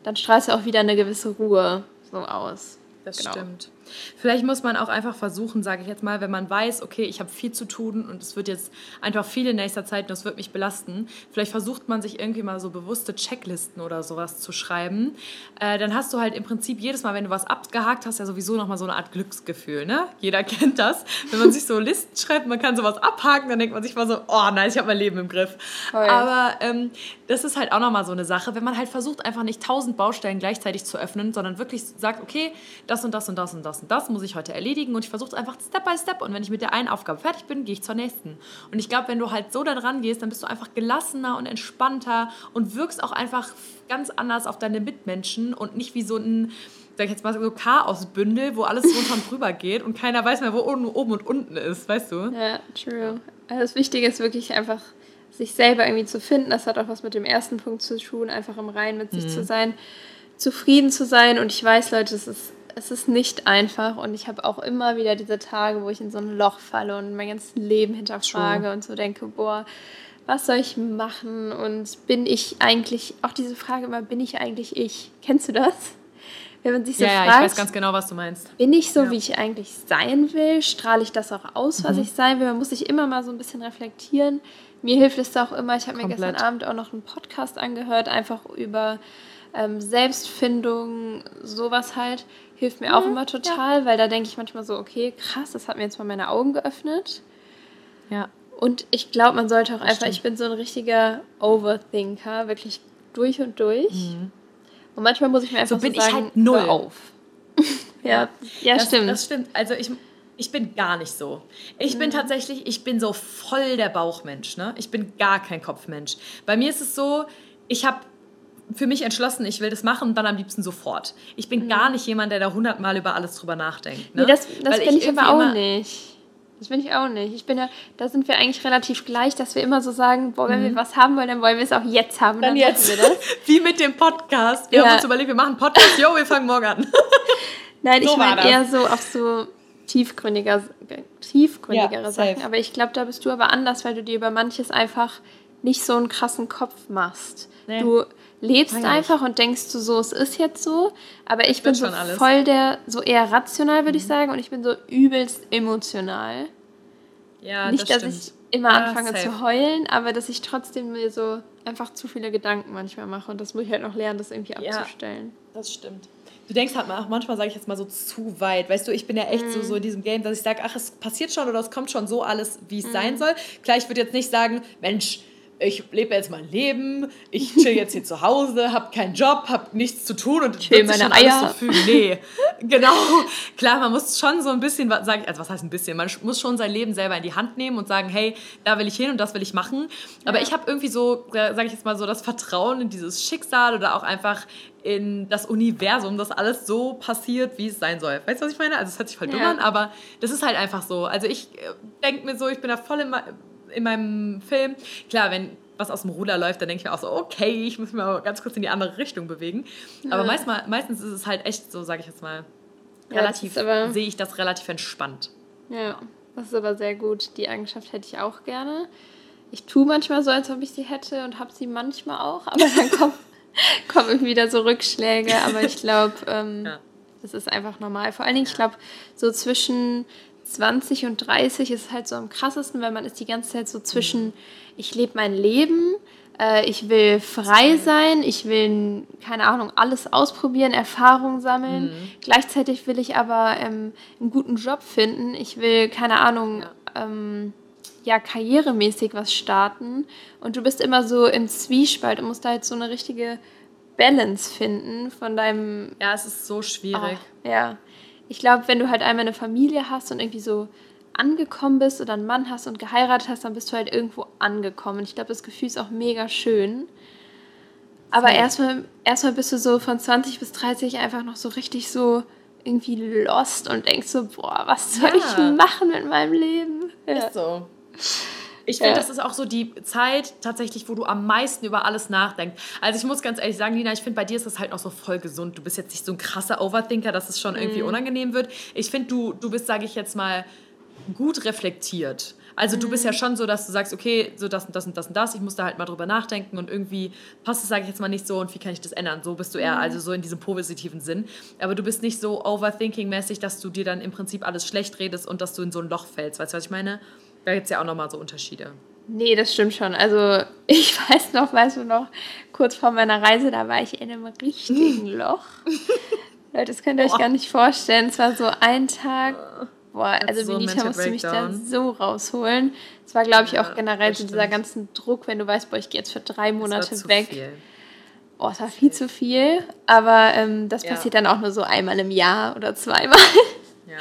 dann strahlst du auch wieder eine gewisse Ruhe so aus. Das genau. stimmt. Vielleicht muss man auch einfach versuchen, sage ich jetzt mal, wenn man weiß, okay, ich habe viel zu tun und es wird jetzt einfach viel in nächster Zeit und das wird mich belasten. Vielleicht versucht man sich irgendwie mal so bewusste Checklisten oder sowas zu schreiben. Äh, dann hast du halt im Prinzip jedes Mal, wenn du was abgehakt hast, ja sowieso nochmal so eine Art Glücksgefühl. Ne? Jeder kennt das. Wenn man sich so Listen schreibt, man kann sowas abhaken, dann denkt man sich mal so, oh nein, ich habe mein Leben im Griff. Voll. Aber ähm, das ist halt auch nochmal so eine Sache, wenn man halt versucht, einfach nicht tausend Baustellen gleichzeitig zu öffnen, sondern wirklich sagt, okay, das und das und das und das und das muss ich heute erledigen und ich versuche es einfach Step by Step und wenn ich mit der einen Aufgabe fertig bin, gehe ich zur nächsten. Und ich glaube, wenn du halt so da dran gehst, dann bist du einfach gelassener und entspannter und wirkst auch einfach ganz anders auf deine Mitmenschen und nicht wie so ein sag ich jetzt mal so Chaosbündel, wo alles runter und drüber geht und keiner weiß mehr, wo oben, und unten ist, weißt du? Ja, true. Also das Wichtige ist wirklich einfach, sich selber irgendwie zu finden. Das hat auch was mit dem ersten Punkt zu tun, einfach im Reinen mit sich mhm. zu sein, zufrieden zu sein. Und ich weiß, Leute, es ist es ist nicht einfach und ich habe auch immer wieder diese Tage, wo ich in so ein Loch falle und mein ganzes Leben hinterfrage True. und so denke, boah, was soll ich machen und bin ich eigentlich, auch diese Frage immer, bin ich eigentlich ich? Kennst du das? Wenn man sich so ja, fragt, ja, ich weiß ganz genau, was du meinst. Bin ich so, ja. wie ich eigentlich sein will? Strahle ich das auch aus, was mhm. ich sein will? Man muss sich immer mal so ein bisschen reflektieren. Mir hilft es auch immer, ich habe mir gestern Abend auch noch einen Podcast angehört, einfach über ähm, Selbstfindung, sowas halt hilft mir auch mhm, immer total, ja. weil da denke ich manchmal so, okay, krass, das hat mir jetzt mal meine Augen geöffnet. Ja. Und ich glaube, man sollte auch das einfach, stimmt. ich bin so ein richtiger Overthinker, wirklich durch und durch. Mhm. Und manchmal muss ich mir einfach so, bin so sagen, ich halt null auf. ja, ja, das, stimmt. Das stimmt. Also ich, ich bin gar nicht so. Ich mhm. bin tatsächlich, ich bin so voll der Bauchmensch. Ne? Ich bin gar kein Kopfmensch. Bei mir ist es so, ich habe für mich entschlossen, ich will das machen und dann am liebsten sofort. Ich bin mhm. gar nicht jemand, der da hundertmal über alles drüber nachdenkt. Ne? Nee, das das bin ich aber auch nicht. Das bin ich auch nicht. Ich bin ja, da sind wir eigentlich relativ gleich, dass wir immer so sagen, boah, wenn mhm. wir was haben wollen, dann wollen wir es auch jetzt haben. Dann, dann jetzt. Wir das. Wie mit dem Podcast. Wir ja. haben uns überlegt, wir machen einen Podcast, jo, wir fangen morgen an. Nein, so ich meine eher so auf so tiefgründiger, tiefgründigere ja, Sachen. Aber ich glaube, da bist du aber anders, weil du dir über manches einfach nicht so einen krassen Kopf machst. Nee. Du lebst Eigentlich. einfach und denkst du so, es ist jetzt so. Aber ich, ich bin so alles. voll der, so eher rational, würde mhm. ich sagen, und ich bin so übelst emotional. Ja, Nicht, das dass stimmt. ich immer ja, anfange safe. zu heulen, aber dass ich trotzdem mir so einfach zu viele Gedanken manchmal mache. Und das muss ich halt noch lernen, das irgendwie abzustellen. Ja, das stimmt. Du denkst halt auch manchmal, sage ich jetzt mal so, zu weit. Weißt du, ich bin ja echt mm. so, so in diesem Game, dass ich sage, ach, es passiert schon oder es kommt schon so alles, wie es mm. sein soll. Klar, ich würde jetzt nicht sagen, Mensch, ich lebe jetzt mein Leben, ich chill jetzt hier zu Hause, habe keinen Job, habe nichts zu tun und chill meine Eier. So nee, genau. Klar, man muss schon so ein bisschen, sag ich, also was heißt ein bisschen, man muss schon sein Leben selber in die Hand nehmen und sagen, hey, da will ich hin und das will ich machen. Aber ja. ich habe irgendwie so, sage ich jetzt mal so, das Vertrauen in dieses Schicksal oder auch einfach in das Universum, dass alles so passiert, wie es sein soll. Weißt du, was ich meine? Also es hört sich voll dumm ja. an, aber das ist halt einfach so. Also ich äh, denke mir so, ich bin da voll in, in meinem Film. Klar, wenn was aus dem Ruder läuft, dann denke ich mir auch so, okay, ich muss mich mal ganz kurz in die andere Richtung bewegen. Ja. Aber meist, meistens ist es halt echt so, sage ich jetzt mal, relativ, ja, sehe ich das relativ entspannt. Ja, das ist aber sehr gut. Die Eigenschaft hätte ich auch gerne. Ich tue manchmal so, als ob ich sie hätte und habe sie manchmal auch, aber dann kommen, kommen wieder so Rückschläge. Aber ich glaube, ähm, ja. das ist einfach normal. Vor allen Dingen, ich glaube, so zwischen 20 und 30 ist halt so am krassesten, weil man ist die ganze Zeit so zwischen, ich lebe mein Leben, äh, ich will frei sein, ich will, keine Ahnung, alles ausprobieren, Erfahrungen sammeln. Mhm. Gleichzeitig will ich aber ähm, einen guten Job finden. Ich will, keine Ahnung, ja. Ähm, ja, karrieremäßig was starten. Und du bist immer so im Zwiespalt und musst da halt so eine richtige Balance finden von deinem. Ja, es ist so schwierig. Oh, ja ich glaube, wenn du halt einmal eine Familie hast und irgendwie so angekommen bist oder einen Mann hast und geheiratet hast, dann bist du halt irgendwo angekommen. Ich glaube, das Gefühl ist auch mega schön. Aber erstmal, erstmal bist du so von 20 bis 30 einfach noch so richtig so irgendwie lost und denkst so, boah, was soll ja. ich machen mit meinem Leben? Ja. Ist so. Ich finde, ja. das ist auch so die Zeit tatsächlich, wo du am meisten über alles nachdenkst. Also ich muss ganz ehrlich sagen, Lina, ich finde, bei dir ist das halt noch so voll gesund. Du bist jetzt nicht so ein krasser Overthinker, dass es schon irgendwie mhm. unangenehm wird. Ich finde, du, du bist, sage ich jetzt mal, gut reflektiert. Also du bist ja mhm. schon so, dass du sagst, okay, so das und das und das und das, ich muss da halt mal drüber nachdenken und irgendwie passt es, sage ich jetzt mal, nicht so und wie kann ich das ändern? So bist du eher, mhm. also so in diesem positiven Sinn. Aber du bist nicht so overthinking-mäßig, dass du dir dann im Prinzip alles schlecht redest und dass du in so ein Loch fällst. Weißt du, was ich meine? Da gibt es ja auch nochmal so Unterschiede. Nee, das stimmt schon. Also ich weiß noch, weißt du noch, kurz vor meiner Reise, da war ich in einem richtigen Loch. Leute, das könnt ihr euch gar nicht vorstellen. Es war so ein Tag. Boah, also so Benita musste mich da so rausholen. Es war, glaube ich, auch generell so dieser ganzen Druck, wenn du weißt, boah, ich gehe jetzt für drei Monate weg. Viel. Oh, es war viel zu viel. Aber ähm, das ja. passiert dann auch nur so einmal im Jahr oder zweimal. Ja.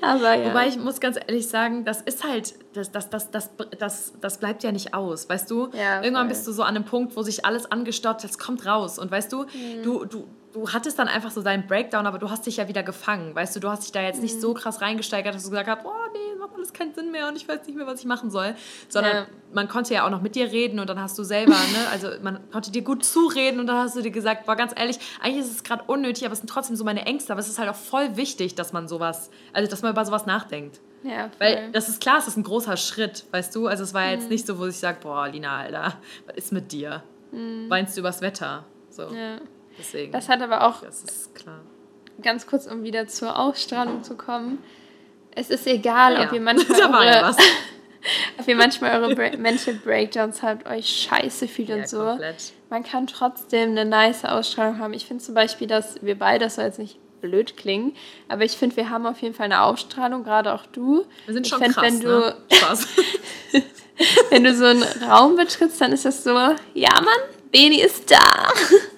Aber ja. Wobei ich muss ganz ehrlich sagen, das ist halt, das, das, das, das, das, das bleibt ja nicht aus, weißt du? Ja, Irgendwann bist du so an einem Punkt, wo sich alles angestaut, das kommt raus. Und weißt du, mhm. du, du, du hattest dann einfach so deinen Breakdown, aber du hast dich ja wieder gefangen, weißt du? Du hast dich da jetzt nicht so mhm. krass reingesteigert, dass du gesagt hast, oh nee, macht alles keinen Sinn mehr und ich weiß nicht mehr, was ich machen soll. Sondern ja. man konnte ja auch noch mit dir reden und dann hast du selber, ne, also man konnte dir gut zureden und dann hast du dir gesagt, boah, ganz ehrlich, eigentlich ist es gerade unnötig, aber es sind trotzdem so meine Ängste, aber es ist halt auch voll wichtig, dass man sowas, also dass man über sowas nachdenkt. Ja, voll. Weil das ist klar, es ist ein großer Schritt, weißt du? Also es war ja jetzt mhm. nicht so, wo ich sage, boah, Lina, Alter, was ist mit dir? Mhm. Weinst du übers Wetter? So. Ja. Deswegen. Das hat aber auch. Das ist klar. Ganz kurz, um wieder zur Ausstrahlung zu kommen. Es ist egal, ja. ob ihr manchmal eure, ob ihr manchmal eure Mental Breakdowns habt, euch scheiße fühlt ja, und so. Komplett. Man kann trotzdem eine nice Ausstrahlung haben. Ich finde zum Beispiel, dass wir beide, das soll jetzt nicht blöd klingen, aber ich finde, wir haben auf jeden Fall eine Ausstrahlung, gerade auch du. Wir sind schon ich find, krass, wenn du, ne? wenn du so einen Raum betrittst, dann ist das so, ja Mann, Beni ist da.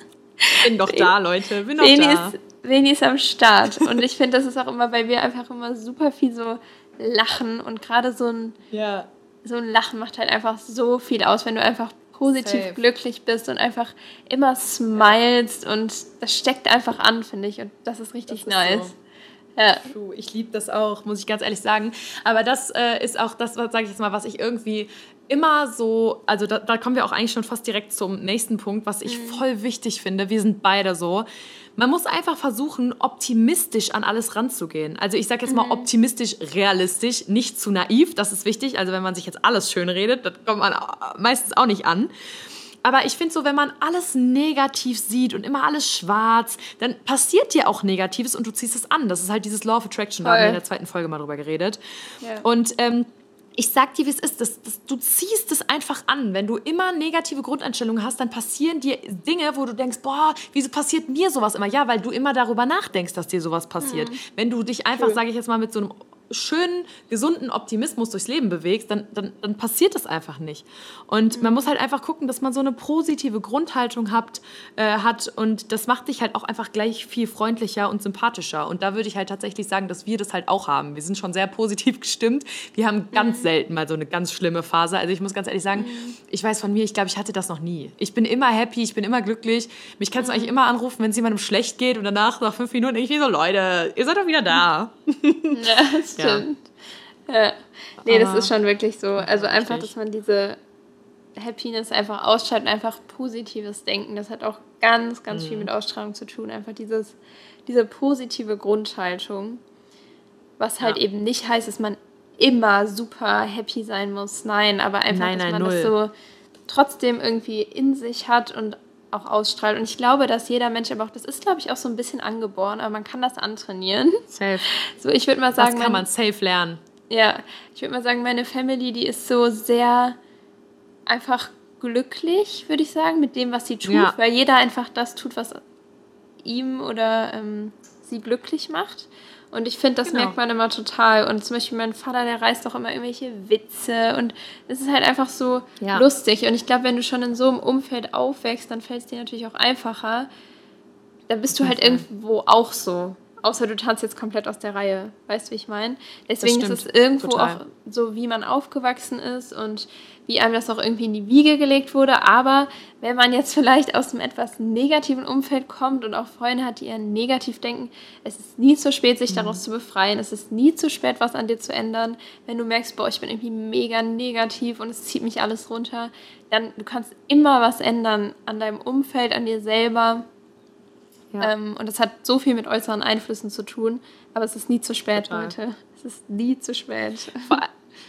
Bin doch da, Leute. Bin doch da. Ist, Beni ist am Start. Und ich finde, das ist auch immer, weil wir einfach immer super viel so lachen und gerade so ein, ja. so ein Lachen macht halt einfach so viel aus, wenn du einfach positiv Safe. glücklich bist und einfach immer smilest und das steckt einfach an, finde ich. Und das ist richtig das ist nice. Ja. Ich liebe das auch, muss ich ganz ehrlich sagen. Aber das äh, ist auch das, sage ich jetzt mal, was ich irgendwie immer so, also da, da, kommen wir auch eigentlich schon fast direkt zum nächsten Punkt, was ich mhm. voll wichtig finde. Wir sind beide so. Man muss einfach versuchen, optimistisch an alles ranzugehen. Also ich sage jetzt mal mhm. optimistisch, realistisch, nicht zu naiv, das ist wichtig. Also wenn man sich jetzt alles schön redet, das kommt man meistens auch nicht an. Aber ich finde so, wenn man alles negativ sieht und immer alles schwarz, dann passiert dir auch Negatives und du ziehst es an. Das ist halt dieses Law of Attraction, Voll. da haben wir in der zweiten Folge mal drüber geredet. Ja. Und ähm, ich sag dir, wie es ist. Das, das, du ziehst es einfach an. Wenn du immer negative Grundeinstellungen hast, dann passieren dir Dinge, wo du denkst, boah, wieso passiert mir sowas immer? Ja, weil du immer darüber nachdenkst, dass dir sowas passiert. Mhm. Wenn du dich einfach, sage ich jetzt mal, mit so einem schönen, gesunden Optimismus durchs Leben bewegst, dann, dann, dann passiert das einfach nicht. Und mhm. man muss halt einfach gucken, dass man so eine positive Grundhaltung hat, äh, hat und das macht dich halt auch einfach gleich viel freundlicher und sympathischer. Und da würde ich halt tatsächlich sagen, dass wir das halt auch haben. Wir sind schon sehr positiv gestimmt. Wir haben ganz mhm. selten mal so eine ganz schlimme Phase. Also ich muss ganz ehrlich sagen, mhm. ich weiß von mir, ich glaube, ich hatte das noch nie. Ich bin immer happy, ich bin immer glücklich. Mich kannst du eigentlich immer anrufen, wenn es jemandem schlecht geht und danach nach fünf Minuten ich wie so, Leute, ihr seid doch wieder da. Ja, stimmt. Ja. ja. Nee, das ist schon wirklich so. Also einfach, dass man diese Happiness einfach ausschaltet und einfach positives Denken. Das hat auch ganz, ganz mhm. viel mit Ausstrahlung zu tun. Einfach dieses, diese positive Grundhaltung. Was halt ja. eben nicht heißt, dass man immer super happy sein muss. Nein, aber einfach, nein, nein, dass man null. das so trotzdem irgendwie in sich hat und auch ausstrahlt. Und ich glaube, dass jeder Mensch aber auch, das ist, glaube ich, auch so ein bisschen angeboren, aber man kann das antrainieren. Safe. So, ich würde mal sagen. Das kann man safe lernen. Ja, ich würde mal sagen, meine Family, die ist so sehr einfach glücklich, würde ich sagen, mit dem, was sie tut, ja. weil jeder einfach das tut, was ihm oder ähm, sie glücklich macht. Und ich finde, das genau. merkt man immer total. Und zum Beispiel mein Vater, der reißt auch immer irgendwelche Witze. Und es ist halt einfach so ja. lustig. Und ich glaube, wenn du schon in so einem Umfeld aufwächst, dann fällt es dir natürlich auch einfacher. Dann bist du halt irgendwo auch so. Außer du tanzt jetzt komplett aus der Reihe. Weißt du, wie ich meine? Deswegen ist es irgendwo Total. auch so, wie man aufgewachsen ist und wie einem das auch irgendwie in die Wiege gelegt wurde. Aber wenn man jetzt vielleicht aus einem etwas negativen Umfeld kommt und auch Freunde hat, die eher negativ denken, es ist nie zu spät, sich mhm. daraus zu befreien. Es ist nie zu spät, was an dir zu ändern. Wenn du merkst, boah, ich bin irgendwie mega negativ und es zieht mich alles runter, dann du kannst immer was ändern an deinem Umfeld, an dir selber. Ja. Ähm, und das hat so viel mit äußeren Einflüssen zu tun. Aber es ist nie zu spät, Total. Leute. Es ist nie zu spät.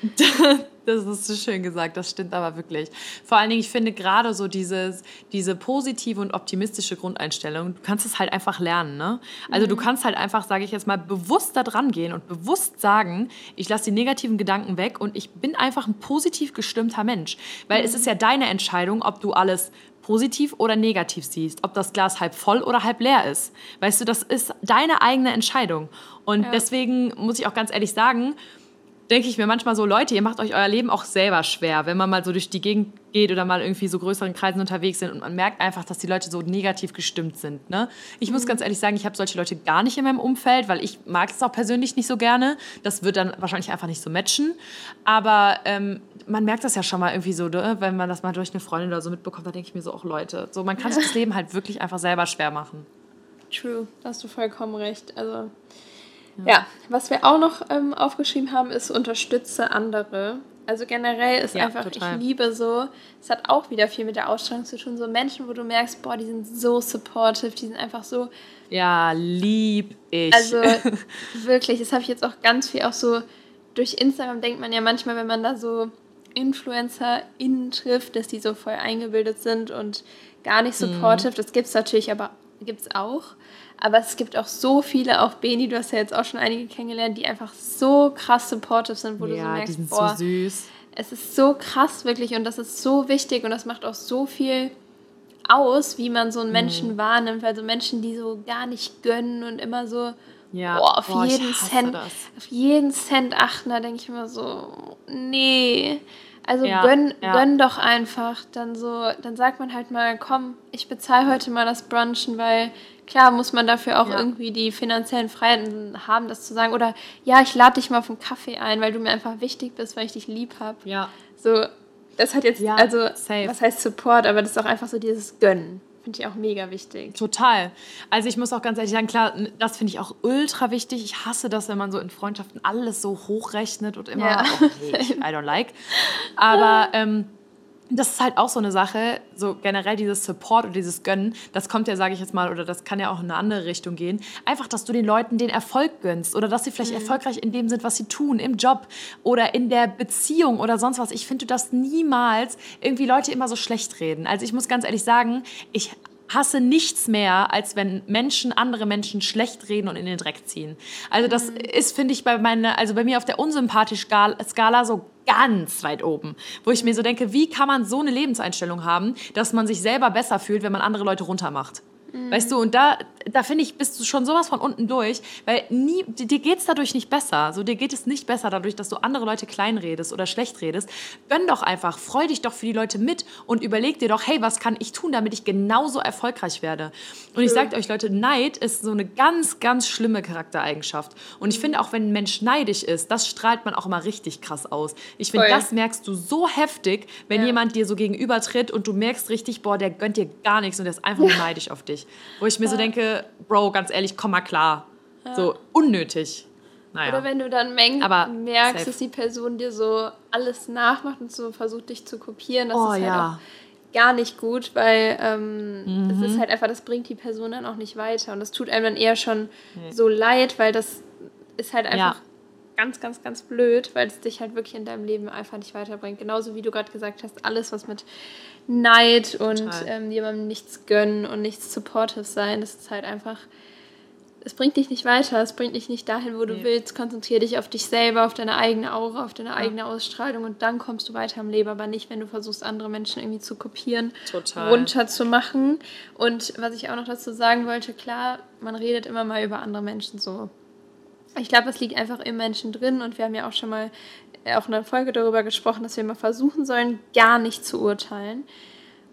das ist so schön gesagt, das stimmt aber wirklich. Vor allen Dingen, ich finde gerade so dieses, diese positive und optimistische Grundeinstellung, du kannst es halt einfach lernen. Ne? Also mhm. du kannst halt einfach, sage ich jetzt mal, bewusst da dran gehen und bewusst sagen, ich lasse die negativen Gedanken weg und ich bin einfach ein positiv gestimmter Mensch. Weil mhm. es ist ja deine Entscheidung, ob du alles positiv oder negativ siehst, ob das Glas halb voll oder halb leer ist. Weißt du, das ist deine eigene Entscheidung. Und ja. deswegen muss ich auch ganz ehrlich sagen, denke ich mir manchmal so, Leute, ihr macht euch euer Leben auch selber schwer, wenn man mal so durch die Gegend geht oder mal irgendwie so größeren Kreisen unterwegs sind und man merkt einfach, dass die Leute so negativ gestimmt sind. Ne? Ich mhm. muss ganz ehrlich sagen, ich habe solche Leute gar nicht in meinem Umfeld, weil ich mag es auch persönlich nicht so gerne. Das wird dann wahrscheinlich einfach nicht so matchen. Aber ähm, man merkt das ja schon mal irgendwie so, ne? wenn man das mal durch eine Freundin oder so mitbekommt, da denke ich mir so, auch Leute, so man kann sich das Leben halt wirklich einfach selber schwer machen. True, da hast du vollkommen recht. Also ja, ja was wir auch noch ähm, aufgeschrieben haben, ist unterstütze andere. Also generell ist ja, einfach, total. ich liebe so, es hat auch wieder viel mit der Ausstrahlung zu tun, so Menschen, wo du merkst, boah, die sind so supportive, die sind einfach so. Ja, lieb ich. Also wirklich, das habe ich jetzt auch ganz viel auch so durch Instagram denkt man ja manchmal, wenn man da so InfluencerInnen trifft, dass die so voll eingebildet sind und gar nicht mhm. supportive. Mhm. Das gibt es natürlich, aber gibt es auch. Aber es gibt auch so viele, auch Beni, du hast ja jetzt auch schon einige kennengelernt, die einfach so krass supportive sind, wo ja, du so merkst, die sind boah, so süß. es ist so krass wirklich und das ist so wichtig und das macht auch so viel aus, wie man so einen Menschen mhm. wahrnimmt, weil so Menschen, die so gar nicht gönnen und immer so ja. boah, auf boah, jeden Cent, das. auf jeden Cent achten, da denke ich immer so, nee. Also ja, gönn, ja. gönn doch einfach. Dann so, dann sagt man halt mal, komm, ich bezahle heute mal das Brunchen, weil klar muss man dafür auch ja. irgendwie die finanziellen Freiheiten haben, das zu sagen. Oder ja, ich lade dich mal auf einen Kaffee ein, weil du mir einfach wichtig bist, weil ich dich lieb habe. Ja. So, das hat jetzt, also, safe. was heißt Support, aber das ist auch einfach so dieses Gönnen Finde ich auch mega wichtig. Total. Also ich muss auch ganz ehrlich sagen, klar, das finde ich auch ultra wichtig. Ich hasse das, wenn man so in Freundschaften alles so hochrechnet und immer, ja. okay, I don't like. Aber ähm, das ist halt auch so eine Sache, so generell dieses Support und dieses Gönnen, das kommt ja, sage ich jetzt mal, oder das kann ja auch in eine andere Richtung gehen. Einfach, dass du den Leuten den Erfolg gönnst oder dass sie vielleicht mhm. erfolgreich in dem sind, was sie tun, im Job oder in der Beziehung oder sonst was. Ich finde, du darfst niemals irgendwie Leute immer so schlecht reden. Also ich muss ganz ehrlich sagen, ich hasse nichts mehr, als wenn Menschen andere Menschen schlecht reden und in den Dreck ziehen. Also das mhm. ist, finde ich, bei meiner, also bei mir auf der unsympathisch Skala so ganz weit oben, wo ich mir so denke, wie kann man so eine Lebenseinstellung haben, dass man sich selber besser fühlt, wenn man andere Leute runtermacht? Mhm. Weißt du, und da, da finde ich, bist du schon sowas von unten durch, weil nie, dir geht es dadurch nicht besser. So, dir geht es nicht besser dadurch, dass du andere Leute kleinredest oder schlecht redest. Gönn doch einfach, freu dich doch für die Leute mit und überleg dir doch, hey, was kann ich tun, damit ich genauso erfolgreich werde? Und ich sage euch, Leute, Neid ist so eine ganz, ganz schlimme Charaktereigenschaft. Und ich finde auch, wenn ein Mensch neidisch ist, das strahlt man auch immer richtig krass aus. Ich finde, das merkst du so heftig, wenn ja. jemand dir so gegenübertritt und du merkst richtig, boah, der gönnt dir gar nichts und der ist einfach nur neidisch auf dich. Wo ich mir so denke, Bro, ganz ehrlich, komm mal klar. Ja. So unnötig. Naja. Oder wenn du dann Meng Aber merkst, safe. dass die Person dir so alles nachmacht und so versucht, dich zu kopieren, das oh, ist halt ja. auch gar nicht gut, weil ähm, mhm. es ist halt einfach, das bringt die Person dann auch nicht weiter. Und das tut einem dann eher schon nee. so leid, weil das ist halt einfach ja. ganz, ganz, ganz blöd, weil es dich halt wirklich in deinem Leben einfach nicht weiterbringt. Genauso wie du gerade gesagt hast, alles, was mit Neid und ähm, jemandem nichts gönnen und nichts supportive sein. Das ist halt einfach, es bringt dich nicht weiter, es bringt dich nicht dahin, wo du nee. willst. Konzentriere dich auf dich selber, auf deine eigene Aura, auf deine ja. eigene Ausstrahlung und dann kommst du weiter im Leben, aber nicht, wenn du versuchst, andere Menschen irgendwie zu kopieren, Total. runterzumachen. Und was ich auch noch dazu sagen wollte, klar, man redet immer mal über andere Menschen so. Ich glaube, es liegt einfach im Menschen drin und wir haben ja auch schon mal auch in der Folge darüber gesprochen, dass wir mal versuchen sollen, gar nicht zu urteilen.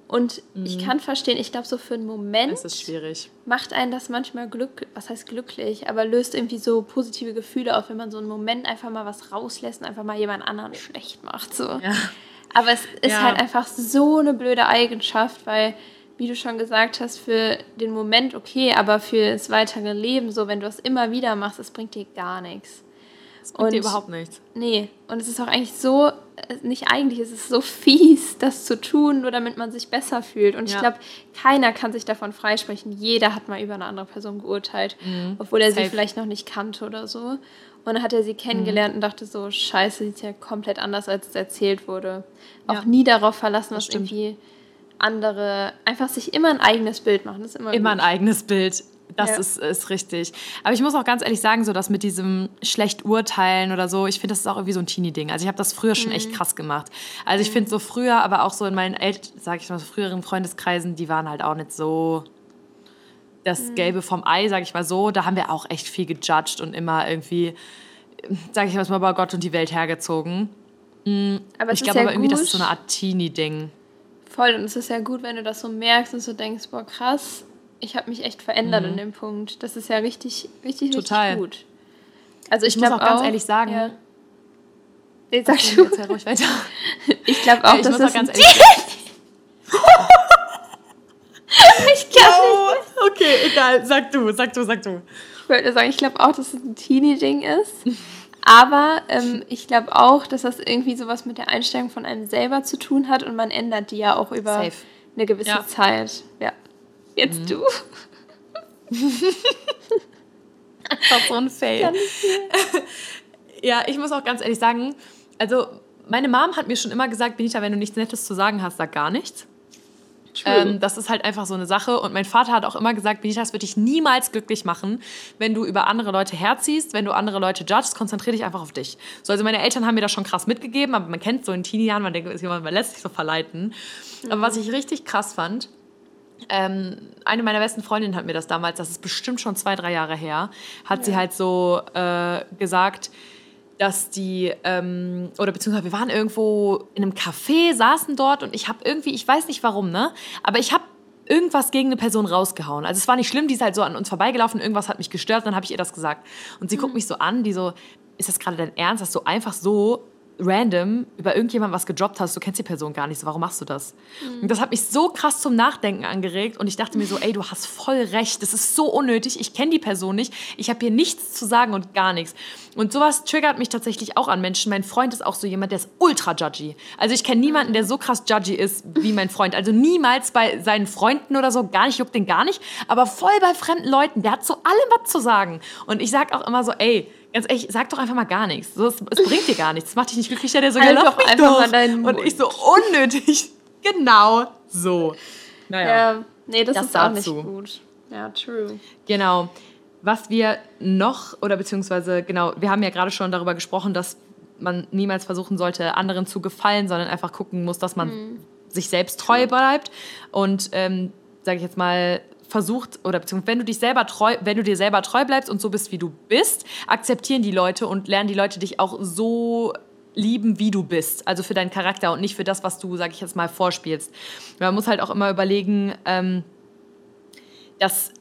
Und mhm. ich kann verstehen, ich glaube, so für einen Moment es ist schwierig. macht einen das manchmal glück, was heißt glücklich, aber löst irgendwie so positive Gefühle auf, wenn man so einen Moment einfach mal was rauslässt und einfach mal jemand anderen schlecht macht. So. Ja. Aber es ist ja. halt einfach so eine blöde Eigenschaft, weil, wie du schon gesagt hast, für den Moment okay, aber für das weitere Leben, so wenn du es immer wieder machst, es bringt dir gar nichts. Das bringt und, dir überhaupt nichts. Nee, und es ist auch eigentlich so, äh, nicht eigentlich, es ist so fies, das zu tun, nur damit man sich besser fühlt. Und ja. ich glaube, keiner kann sich davon freisprechen. Jeder hat mal über eine andere Person geurteilt, mhm. obwohl er Safe. sie vielleicht noch nicht kannte oder so. Und dann hat er sie kennengelernt mhm. und dachte so, scheiße, sieht ja komplett anders, als es erzählt wurde. Auch ja. nie darauf verlassen, was irgendwie andere, einfach sich immer ein eigenes Bild machen. Das ist immer immer gut. ein eigenes Bild. Das ja. ist, ist richtig. Aber ich muss auch ganz ehrlich sagen, so dass mit diesem schlecht urteilen oder so, ich finde, das ist auch irgendwie so ein Teenie-Ding. Also ich habe das früher schon mhm. echt krass gemacht. Also ich mhm. finde so früher, aber auch so in meinen Eltern, sag ich mal, so früheren Freundeskreisen, die waren halt auch nicht so das mhm. Gelbe vom Ei, sag ich mal so. Da haben wir auch echt viel gejudged und immer irgendwie, sag ich mal, bei Gott und die Welt hergezogen. Mhm. Aber ich glaube ja aber irgendwie, das ist so eine Art Teenie-Ding. Voll, und es ist ja gut, wenn du das so merkst und so denkst, boah, krass, ich habe mich echt verändert mhm. in dem Punkt. Das ist ja richtig, richtig, Total. richtig gut. Also ich, ich muss auch ganz ehrlich sagen. Ja. Nee, sag okay, du. Jetzt ruhig weiter. Ich glaube auch, ja, ich dass muss das auch ganz ehrlich Ich kann no. nicht. Okay, egal. Sag du, sag du, sag du. Ich wollte sagen, ich glaube auch, dass es ein Teenie-Ding ist. Aber ähm, ich glaube auch, dass das irgendwie sowas mit der Einstellung von einem selber zu tun hat und man ändert die ja auch über Safe. eine gewisse ja. Zeit. Ja. Jetzt mhm. du. Einfach so ein Fail. ja, ich muss auch ganz ehrlich sagen, also meine Mom hat mir schon immer gesagt, Benita, wenn du nichts Nettes zu sagen hast, sag gar nichts. Ähm, das ist halt einfach so eine Sache. Und mein Vater hat auch immer gesagt, Benita, das wird dich niemals glücklich machen, wenn du über andere Leute herziehst, wenn du andere Leute judgst, konzentriere dich einfach auf dich. So, also meine Eltern haben mir das schon krass mitgegeben, aber man kennt so in Teenie-Jahren, man denkt, man lässt sich so verleiten. Mhm. Aber was ich richtig krass fand, ähm, eine meiner besten Freundinnen hat mir das damals, das ist bestimmt schon zwei, drei Jahre her, hat ja. sie halt so äh, gesagt, dass die, ähm, oder beziehungsweise wir waren irgendwo in einem Café, saßen dort und ich habe irgendwie, ich weiß nicht warum, ne, aber ich habe irgendwas gegen eine Person rausgehauen. Also es war nicht schlimm, die ist halt so an uns vorbeigelaufen, irgendwas hat mich gestört, dann habe ich ihr das gesagt. Und sie mhm. guckt mich so an, die so, ist das gerade dein Ernst, dass du einfach so random über irgendjemand was gedroppt hast, du kennst die Person gar nicht, so, warum machst du das? Mhm. Und das hat mich so krass zum Nachdenken angeregt und ich dachte mir so, ey, du hast voll recht, das ist so unnötig, ich kenne die Person nicht, ich habe hier nichts zu sagen und gar nichts. Und sowas triggert mich tatsächlich auch an Menschen. Mein Freund ist auch so jemand, der ist ultra judgy. Also ich kenne niemanden, der so krass judgy ist wie mein Freund. Also niemals bei seinen Freunden oder so, gar nicht, juckt den gar nicht, aber voll bei fremden Leuten, der hat zu allem was zu sagen. Und ich sag auch immer so, ey, Ganz ehrlich, sag doch einfach mal gar nichts. So, es, es bringt dir gar nichts. Es macht dich nicht glücklich, der so, halt doch einfach doch. mal deinen Mund. Und ich so, unnötig. genau so. Naja. Ja, nee, das, das ist dazu. auch nicht gut. Ja, true. Genau. Was wir noch, oder beziehungsweise, genau, wir haben ja gerade schon darüber gesprochen, dass man niemals versuchen sollte, anderen zu gefallen, sondern einfach gucken muss, dass man mhm. sich selbst treu bleibt. Und, ähm, sage ich jetzt mal, versucht oder beziehungsweise wenn du dich selber treu, wenn du dir selber treu bleibst und so bist, wie du bist, akzeptieren die Leute und lernen die Leute dich auch so lieben, wie du bist. Also für deinen Charakter und nicht für das, was du, sag ich jetzt mal, vorspielst. Man muss halt auch immer überlegen, ähm, dass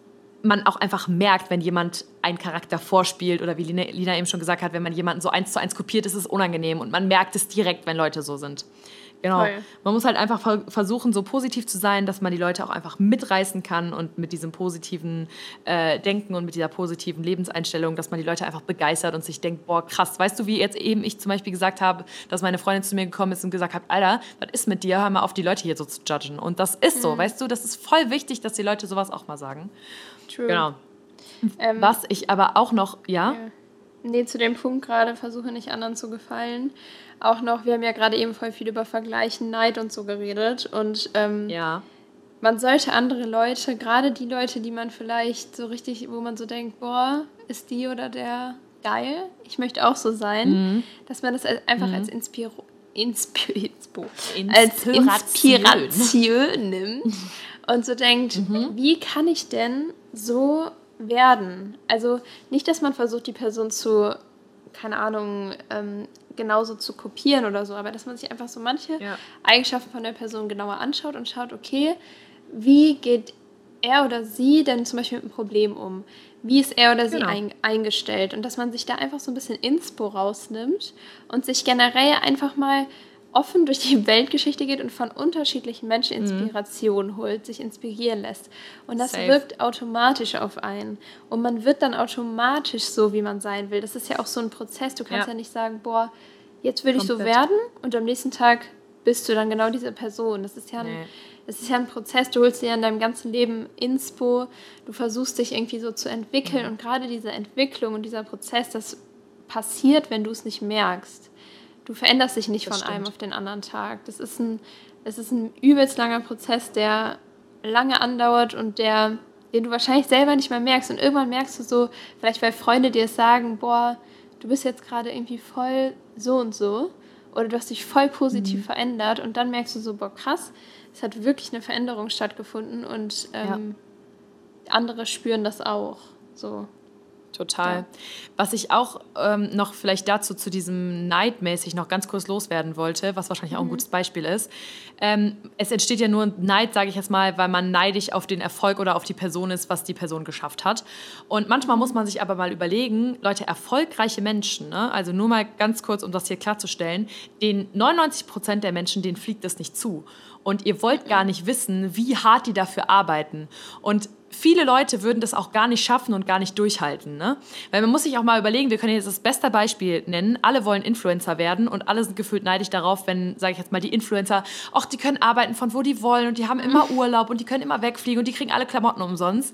man auch einfach merkt, wenn jemand einen Charakter vorspielt oder wie Lina, Lina eben schon gesagt hat, wenn man jemanden so eins zu eins kopiert, ist es unangenehm und man merkt es direkt, wenn Leute so sind. Genau. Toll. Man muss halt einfach versuchen, so positiv zu sein, dass man die Leute auch einfach mitreißen kann und mit diesem positiven äh, Denken und mit dieser positiven Lebenseinstellung, dass man die Leute einfach begeistert und sich denkt, boah, krass, weißt du, wie jetzt eben ich zum Beispiel gesagt habe, dass meine Freundin zu mir gekommen ist und gesagt hat, Alter, was ist mit dir? Hör mal auf, die Leute hier so zu judgen. Und das ist so, mhm. weißt du, das ist voll wichtig, dass die Leute sowas auch mal sagen. True. Genau. Ähm, Was ich aber auch noch, ja? ja. Nee, zu dem Punkt gerade, versuche nicht anderen zu gefallen auch noch, wir haben ja gerade eben voll viel über Vergleichen, Neid und so geredet. Und ähm, ja. man sollte andere Leute, gerade die Leute, die man vielleicht so richtig, wo man so denkt, boah, ist die oder der geil, ich möchte auch so sein, mhm. dass man das einfach mhm. als Inspiro Inspir Inspo, als Inspiration nimmt und so denkt, mhm. wie kann ich denn so werden? Also nicht, dass man versucht, die Person zu, keine Ahnung, ähm, genauso zu kopieren oder so, aber dass man sich einfach so manche ja. Eigenschaften von der Person genauer anschaut und schaut, okay, wie geht er oder sie denn zum Beispiel mit einem Problem um? Wie ist er oder sie genau. ein, eingestellt? Und dass man sich da einfach so ein bisschen Inspo rausnimmt und sich generell einfach mal offen durch die Weltgeschichte geht und von unterschiedlichen Menschen mhm. Inspiration mhm. holt, sich inspirieren lässt. Und das Safe. wirkt automatisch auf einen. Und man wird dann automatisch so, wie man sein will. Das ist ja auch so ein Prozess. Du kannst ja, ja nicht sagen, boah, jetzt will ich so werden und am nächsten Tag bist du dann genau diese Person. Das ist ja ein, nee. das ist ja ein Prozess. Du holst dir ja in deinem ganzen Leben Inspo. Du versuchst dich irgendwie so zu entwickeln. Mhm. Und gerade diese Entwicklung und dieser Prozess, das passiert, wenn du es nicht merkst. Du veränderst dich nicht das von stimmt. einem auf den anderen Tag. Das ist ein, das ist ein übelst langer Prozess, der lange andauert und der, den du wahrscheinlich selber nicht mal merkst. Und irgendwann merkst du so, vielleicht weil Freunde dir sagen, boah, du bist jetzt gerade irgendwie voll so und so. Oder du hast dich voll positiv mhm. verändert und dann merkst du so, boah, krass, es hat wirklich eine Veränderung stattgefunden und ähm, ja. andere spüren das auch. So. Total. Ja. Was ich auch ähm, noch vielleicht dazu zu diesem Neidmäßig noch ganz kurz loswerden wollte, was wahrscheinlich auch ein mhm. gutes Beispiel ist. Ähm, es entsteht ja nur Neid, sage ich jetzt mal, weil man neidisch auf den Erfolg oder auf die Person ist, was die Person geschafft hat. Und manchmal muss man sich aber mal überlegen, Leute, erfolgreiche Menschen, ne? also nur mal ganz kurz, um das hier klarzustellen, den 99 Prozent der Menschen, denen fliegt das nicht zu. Und ihr wollt gar nicht wissen, wie hart die dafür arbeiten. Und viele Leute würden das auch gar nicht schaffen und gar nicht durchhalten. Ne? Weil man muss sich auch mal überlegen, wir können jetzt das beste Beispiel nennen. Alle wollen Influencer werden und alle sind gefühlt neidisch darauf, wenn, sage ich jetzt mal, die Influencer, ach, die können arbeiten von wo die wollen und die haben immer Urlaub und die können immer wegfliegen und die kriegen alle Klamotten umsonst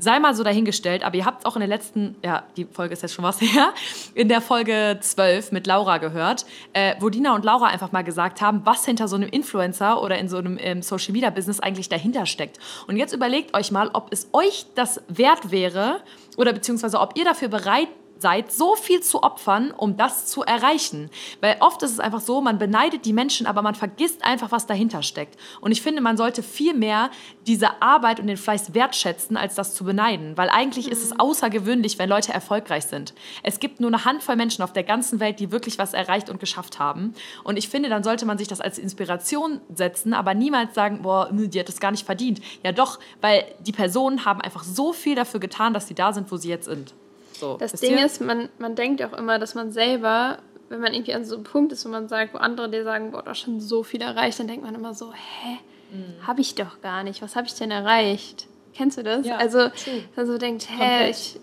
sei mal so dahingestellt, aber ihr habt auch in der letzten, ja, die Folge ist jetzt schon was her, in der Folge 12 mit Laura gehört, äh, wo Dina und Laura einfach mal gesagt haben, was hinter so einem Influencer oder in so einem ähm, Social Media Business eigentlich dahinter steckt. Und jetzt überlegt euch mal, ob es euch das wert wäre oder beziehungsweise ob ihr dafür bereit seid, so viel zu opfern, um das zu erreichen. Weil oft ist es einfach so, man beneidet die Menschen, aber man vergisst einfach, was dahinter steckt. Und ich finde, man sollte viel mehr diese Arbeit und den Fleiß wertschätzen, als das zu beneiden. Weil eigentlich mhm. ist es mhm. außergewöhnlich, wenn Leute erfolgreich sind. Es gibt nur eine Handvoll Menschen auf der ganzen Welt, die wirklich was erreicht und geschafft haben. Und ich finde, dann sollte man sich das als Inspiration setzen, aber niemals sagen, boah, die hat das gar nicht verdient. Ja doch, weil die Personen haben einfach so viel dafür getan, dass sie da sind, wo sie jetzt sind. So, das Ding ihr? ist, man, man denkt auch immer, dass man selber wenn man irgendwie an so einem Punkt ist, wo man sagt, wo andere dir sagen, boah, du hast schon so viel erreicht, dann denkt man immer so, hä, mhm. habe ich doch gar nicht. Was habe ich denn erreicht? Kennst du das? Ja, also, also denkt, hä, ich,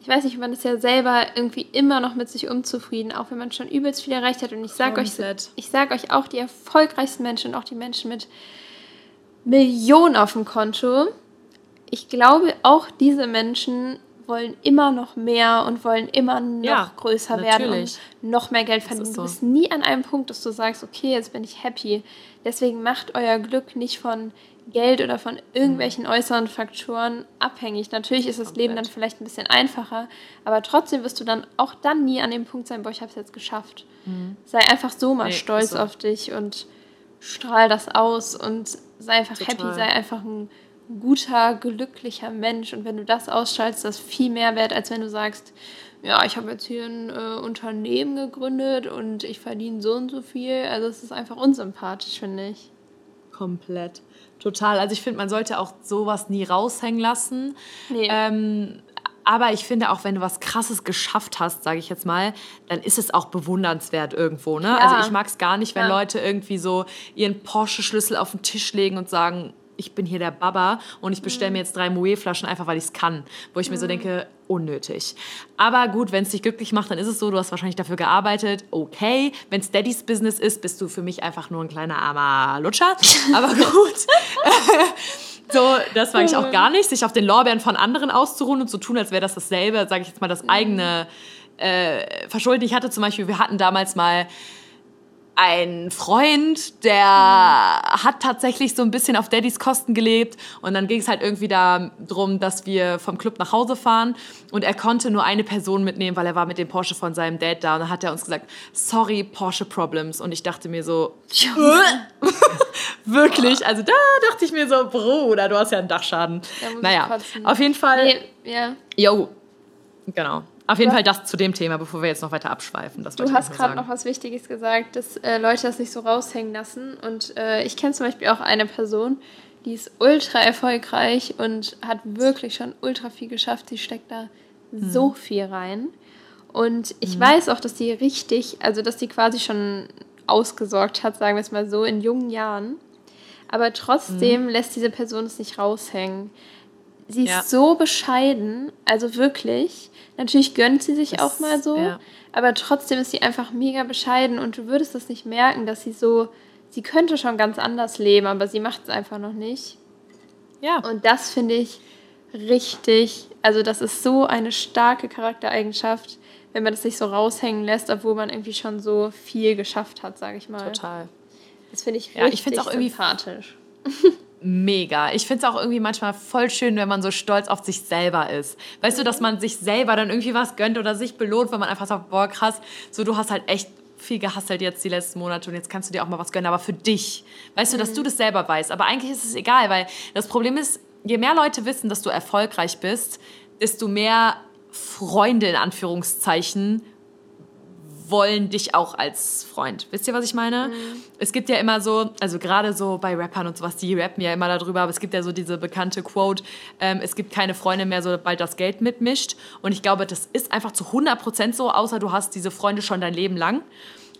ich weiß nicht, man ist ja selber irgendwie immer noch mit sich unzufrieden, auch wenn man schon übelst viel erreicht hat. Und ich sage euch, ich sage euch auch, die erfolgreichsten Menschen, auch die Menschen mit Millionen auf dem Konto, ich glaube, auch diese Menschen wollen immer noch mehr und wollen immer noch ja, größer natürlich. werden und noch mehr Geld verdienen. So. Du bist nie an einem Punkt, dass du sagst, okay, jetzt bin ich happy. Deswegen macht euer Glück nicht von Geld oder von irgendwelchen mhm. äußeren Faktoren abhängig. Natürlich ist das Komplett. Leben dann vielleicht ein bisschen einfacher, aber trotzdem wirst du dann auch dann nie an dem Punkt sein, boah, ich habe es jetzt geschafft. Mhm. Sei einfach so mal nee, stolz so. auf dich und strahl das aus und sei einfach Total. happy, sei einfach ein guter, glücklicher Mensch. Und wenn du das ausschaltest, das ist viel mehr wert, als wenn du sagst, ja, ich habe jetzt hier ein äh, Unternehmen gegründet und ich verdiene so und so viel. Also es ist einfach unsympathisch, finde ich. Komplett. Total. Also ich finde, man sollte auch sowas nie raushängen lassen. Nee. Ähm, aber ich finde auch, wenn du was Krasses geschafft hast, sage ich jetzt mal, dann ist es auch bewundernswert irgendwo. Ne? Ja. Also ich mag es gar nicht, wenn ja. Leute irgendwie so ihren Porsche-Schlüssel auf den Tisch legen und sagen, ich bin hier der Baba und ich bestelle mir mhm. jetzt drei Moe-Flaschen einfach, weil ich es kann. Wo ich mir so mhm. denke, unnötig. Aber gut, wenn es dich glücklich macht, dann ist es so, du hast wahrscheinlich dafür gearbeitet. Okay, wenn es Daddys Business ist, bist du für mich einfach nur ein kleiner armer Lutscher. Aber gut. so, das mag ich auch gar nicht, sich auf den Lorbeeren von anderen auszuruhen und zu tun, als wäre das dasselbe, sage ich jetzt mal, das mhm. eigene äh, Verschulden. Ich hatte zum Beispiel, wir hatten damals mal ein Freund, der mhm. hat tatsächlich so ein bisschen auf Daddys Kosten gelebt und dann ging es halt irgendwie darum, dass wir vom Club nach Hause fahren und er konnte nur eine Person mitnehmen, weil er war mit dem Porsche von seinem Dad da und dann hat er uns gesagt, sorry, Porsche Problems und ich dachte mir so, wirklich, also da dachte ich mir so, Bruder, du hast ja einen Dachschaden. Naja, auf jeden Fall, nee, ja. yo, genau. Auf jeden Fall das zu dem Thema, bevor wir jetzt noch weiter abschweifen. du hast gerade noch was Wichtiges gesagt, dass äh, Leute das nicht so raushängen lassen. Und äh, ich kenne zum Beispiel auch eine Person, die ist ultra erfolgreich und hat wirklich schon ultra viel geschafft. Sie steckt da mhm. so viel rein. Und ich mhm. weiß auch, dass sie richtig, also dass sie quasi schon ausgesorgt hat, sagen wir es mal so, in jungen Jahren. Aber trotzdem mhm. lässt diese Person es nicht raushängen. Sie ist ja. so bescheiden, also wirklich. Natürlich gönnt sie sich das, auch mal so, ja. aber trotzdem ist sie einfach mega bescheiden und du würdest das nicht merken, dass sie so, sie könnte schon ganz anders leben, aber sie macht es einfach noch nicht. Ja. Und das finde ich richtig, also das ist so eine starke Charaktereigenschaft, wenn man das nicht so raushängen lässt, obwohl man irgendwie schon so viel geschafft hat, sage ich mal. Total. Das finde ich richtig ja, ich auch irgendwie sympathisch. mega. Ich finde es auch irgendwie manchmal voll schön, wenn man so stolz auf sich selber ist. Weißt du, dass man sich selber dann irgendwie was gönnt oder sich belohnt, wenn man einfach sagt, boah, krass, so du hast halt echt viel gehasselt jetzt die letzten Monate und jetzt kannst du dir auch mal was gönnen, aber für dich. Weißt du, dass du das selber weißt. Aber eigentlich ist es egal, weil das Problem ist, je mehr Leute wissen, dass du erfolgreich bist, desto mehr Freunde in Anführungszeichen wollen dich auch als Freund. Wisst ihr, was ich meine? Mhm. Es gibt ja immer so, also gerade so bei Rappern und sowas, die rappen ja immer darüber, aber es gibt ja so diese bekannte Quote, ähm, es gibt keine Freunde mehr, sobald das Geld mitmischt. Und ich glaube, das ist einfach zu 100% so, außer du hast diese Freunde schon dein Leben lang.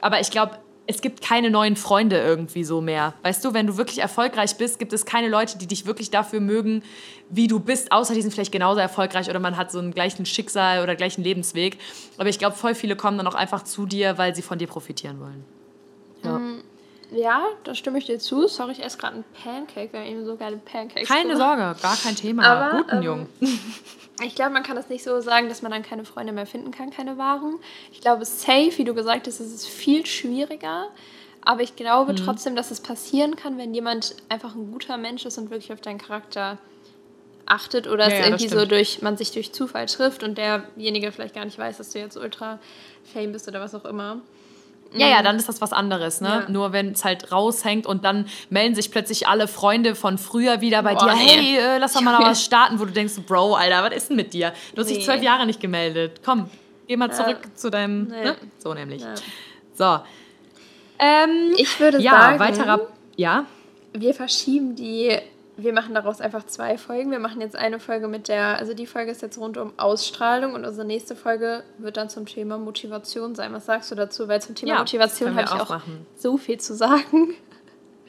Aber ich glaube, es gibt keine neuen Freunde irgendwie so mehr. Weißt du, wenn du wirklich erfolgreich bist, gibt es keine Leute, die dich wirklich dafür mögen, wie du bist, außer die sind vielleicht genauso erfolgreich oder man hat so einen gleichen Schicksal oder gleichen Lebensweg. Aber ich glaube, voll viele kommen dann auch einfach zu dir, weil sie von dir profitieren wollen. Ja. Mm, ja, da stimme ich dir zu. Sorry, ich esse gerade einen Pancake. Wir haben eben so geile Pancakes. Keine gemacht. Sorge, gar kein Thema. Aber, Guten ähm, Jungen. Ich glaube, man kann das nicht so sagen, dass man dann keine Freunde mehr finden kann, keine wahren. Ich glaube, safe, wie du gesagt hast, ist es viel schwieriger. Aber ich glaube mhm. trotzdem, dass es passieren kann, wenn jemand einfach ein guter Mensch ist und wirklich auf deinen Charakter achtet oder ja, es irgendwie so durch, man sich durch Zufall trifft und derjenige vielleicht gar nicht weiß, dass du jetzt ultra fame bist oder was auch immer. Ja, ja, mhm. dann ist das was anderes, ne? Ja. Nur wenn es halt raushängt und dann melden sich plötzlich alle Freunde von früher wieder bei Boah, dir, hey, äh, lass doch mal noch was starten, wo du denkst, Bro, Alter, was ist denn mit dir? Du hast nee. dich zwölf Jahre nicht gemeldet. Komm, geh mal zurück ja. zu deinem, nee. ne? So nämlich. Ja. So. Ähm, ich würde ja, sagen, weiterer, ja. Wir verschieben die wir machen daraus einfach zwei Folgen. Wir machen jetzt eine Folge mit der, also die Folge ist jetzt rund um Ausstrahlung und unsere nächste Folge wird dann zum Thema Motivation sein. Was sagst du dazu? Weil zum Thema Ja, Motivation habe ich auch auch so viel zu sagen.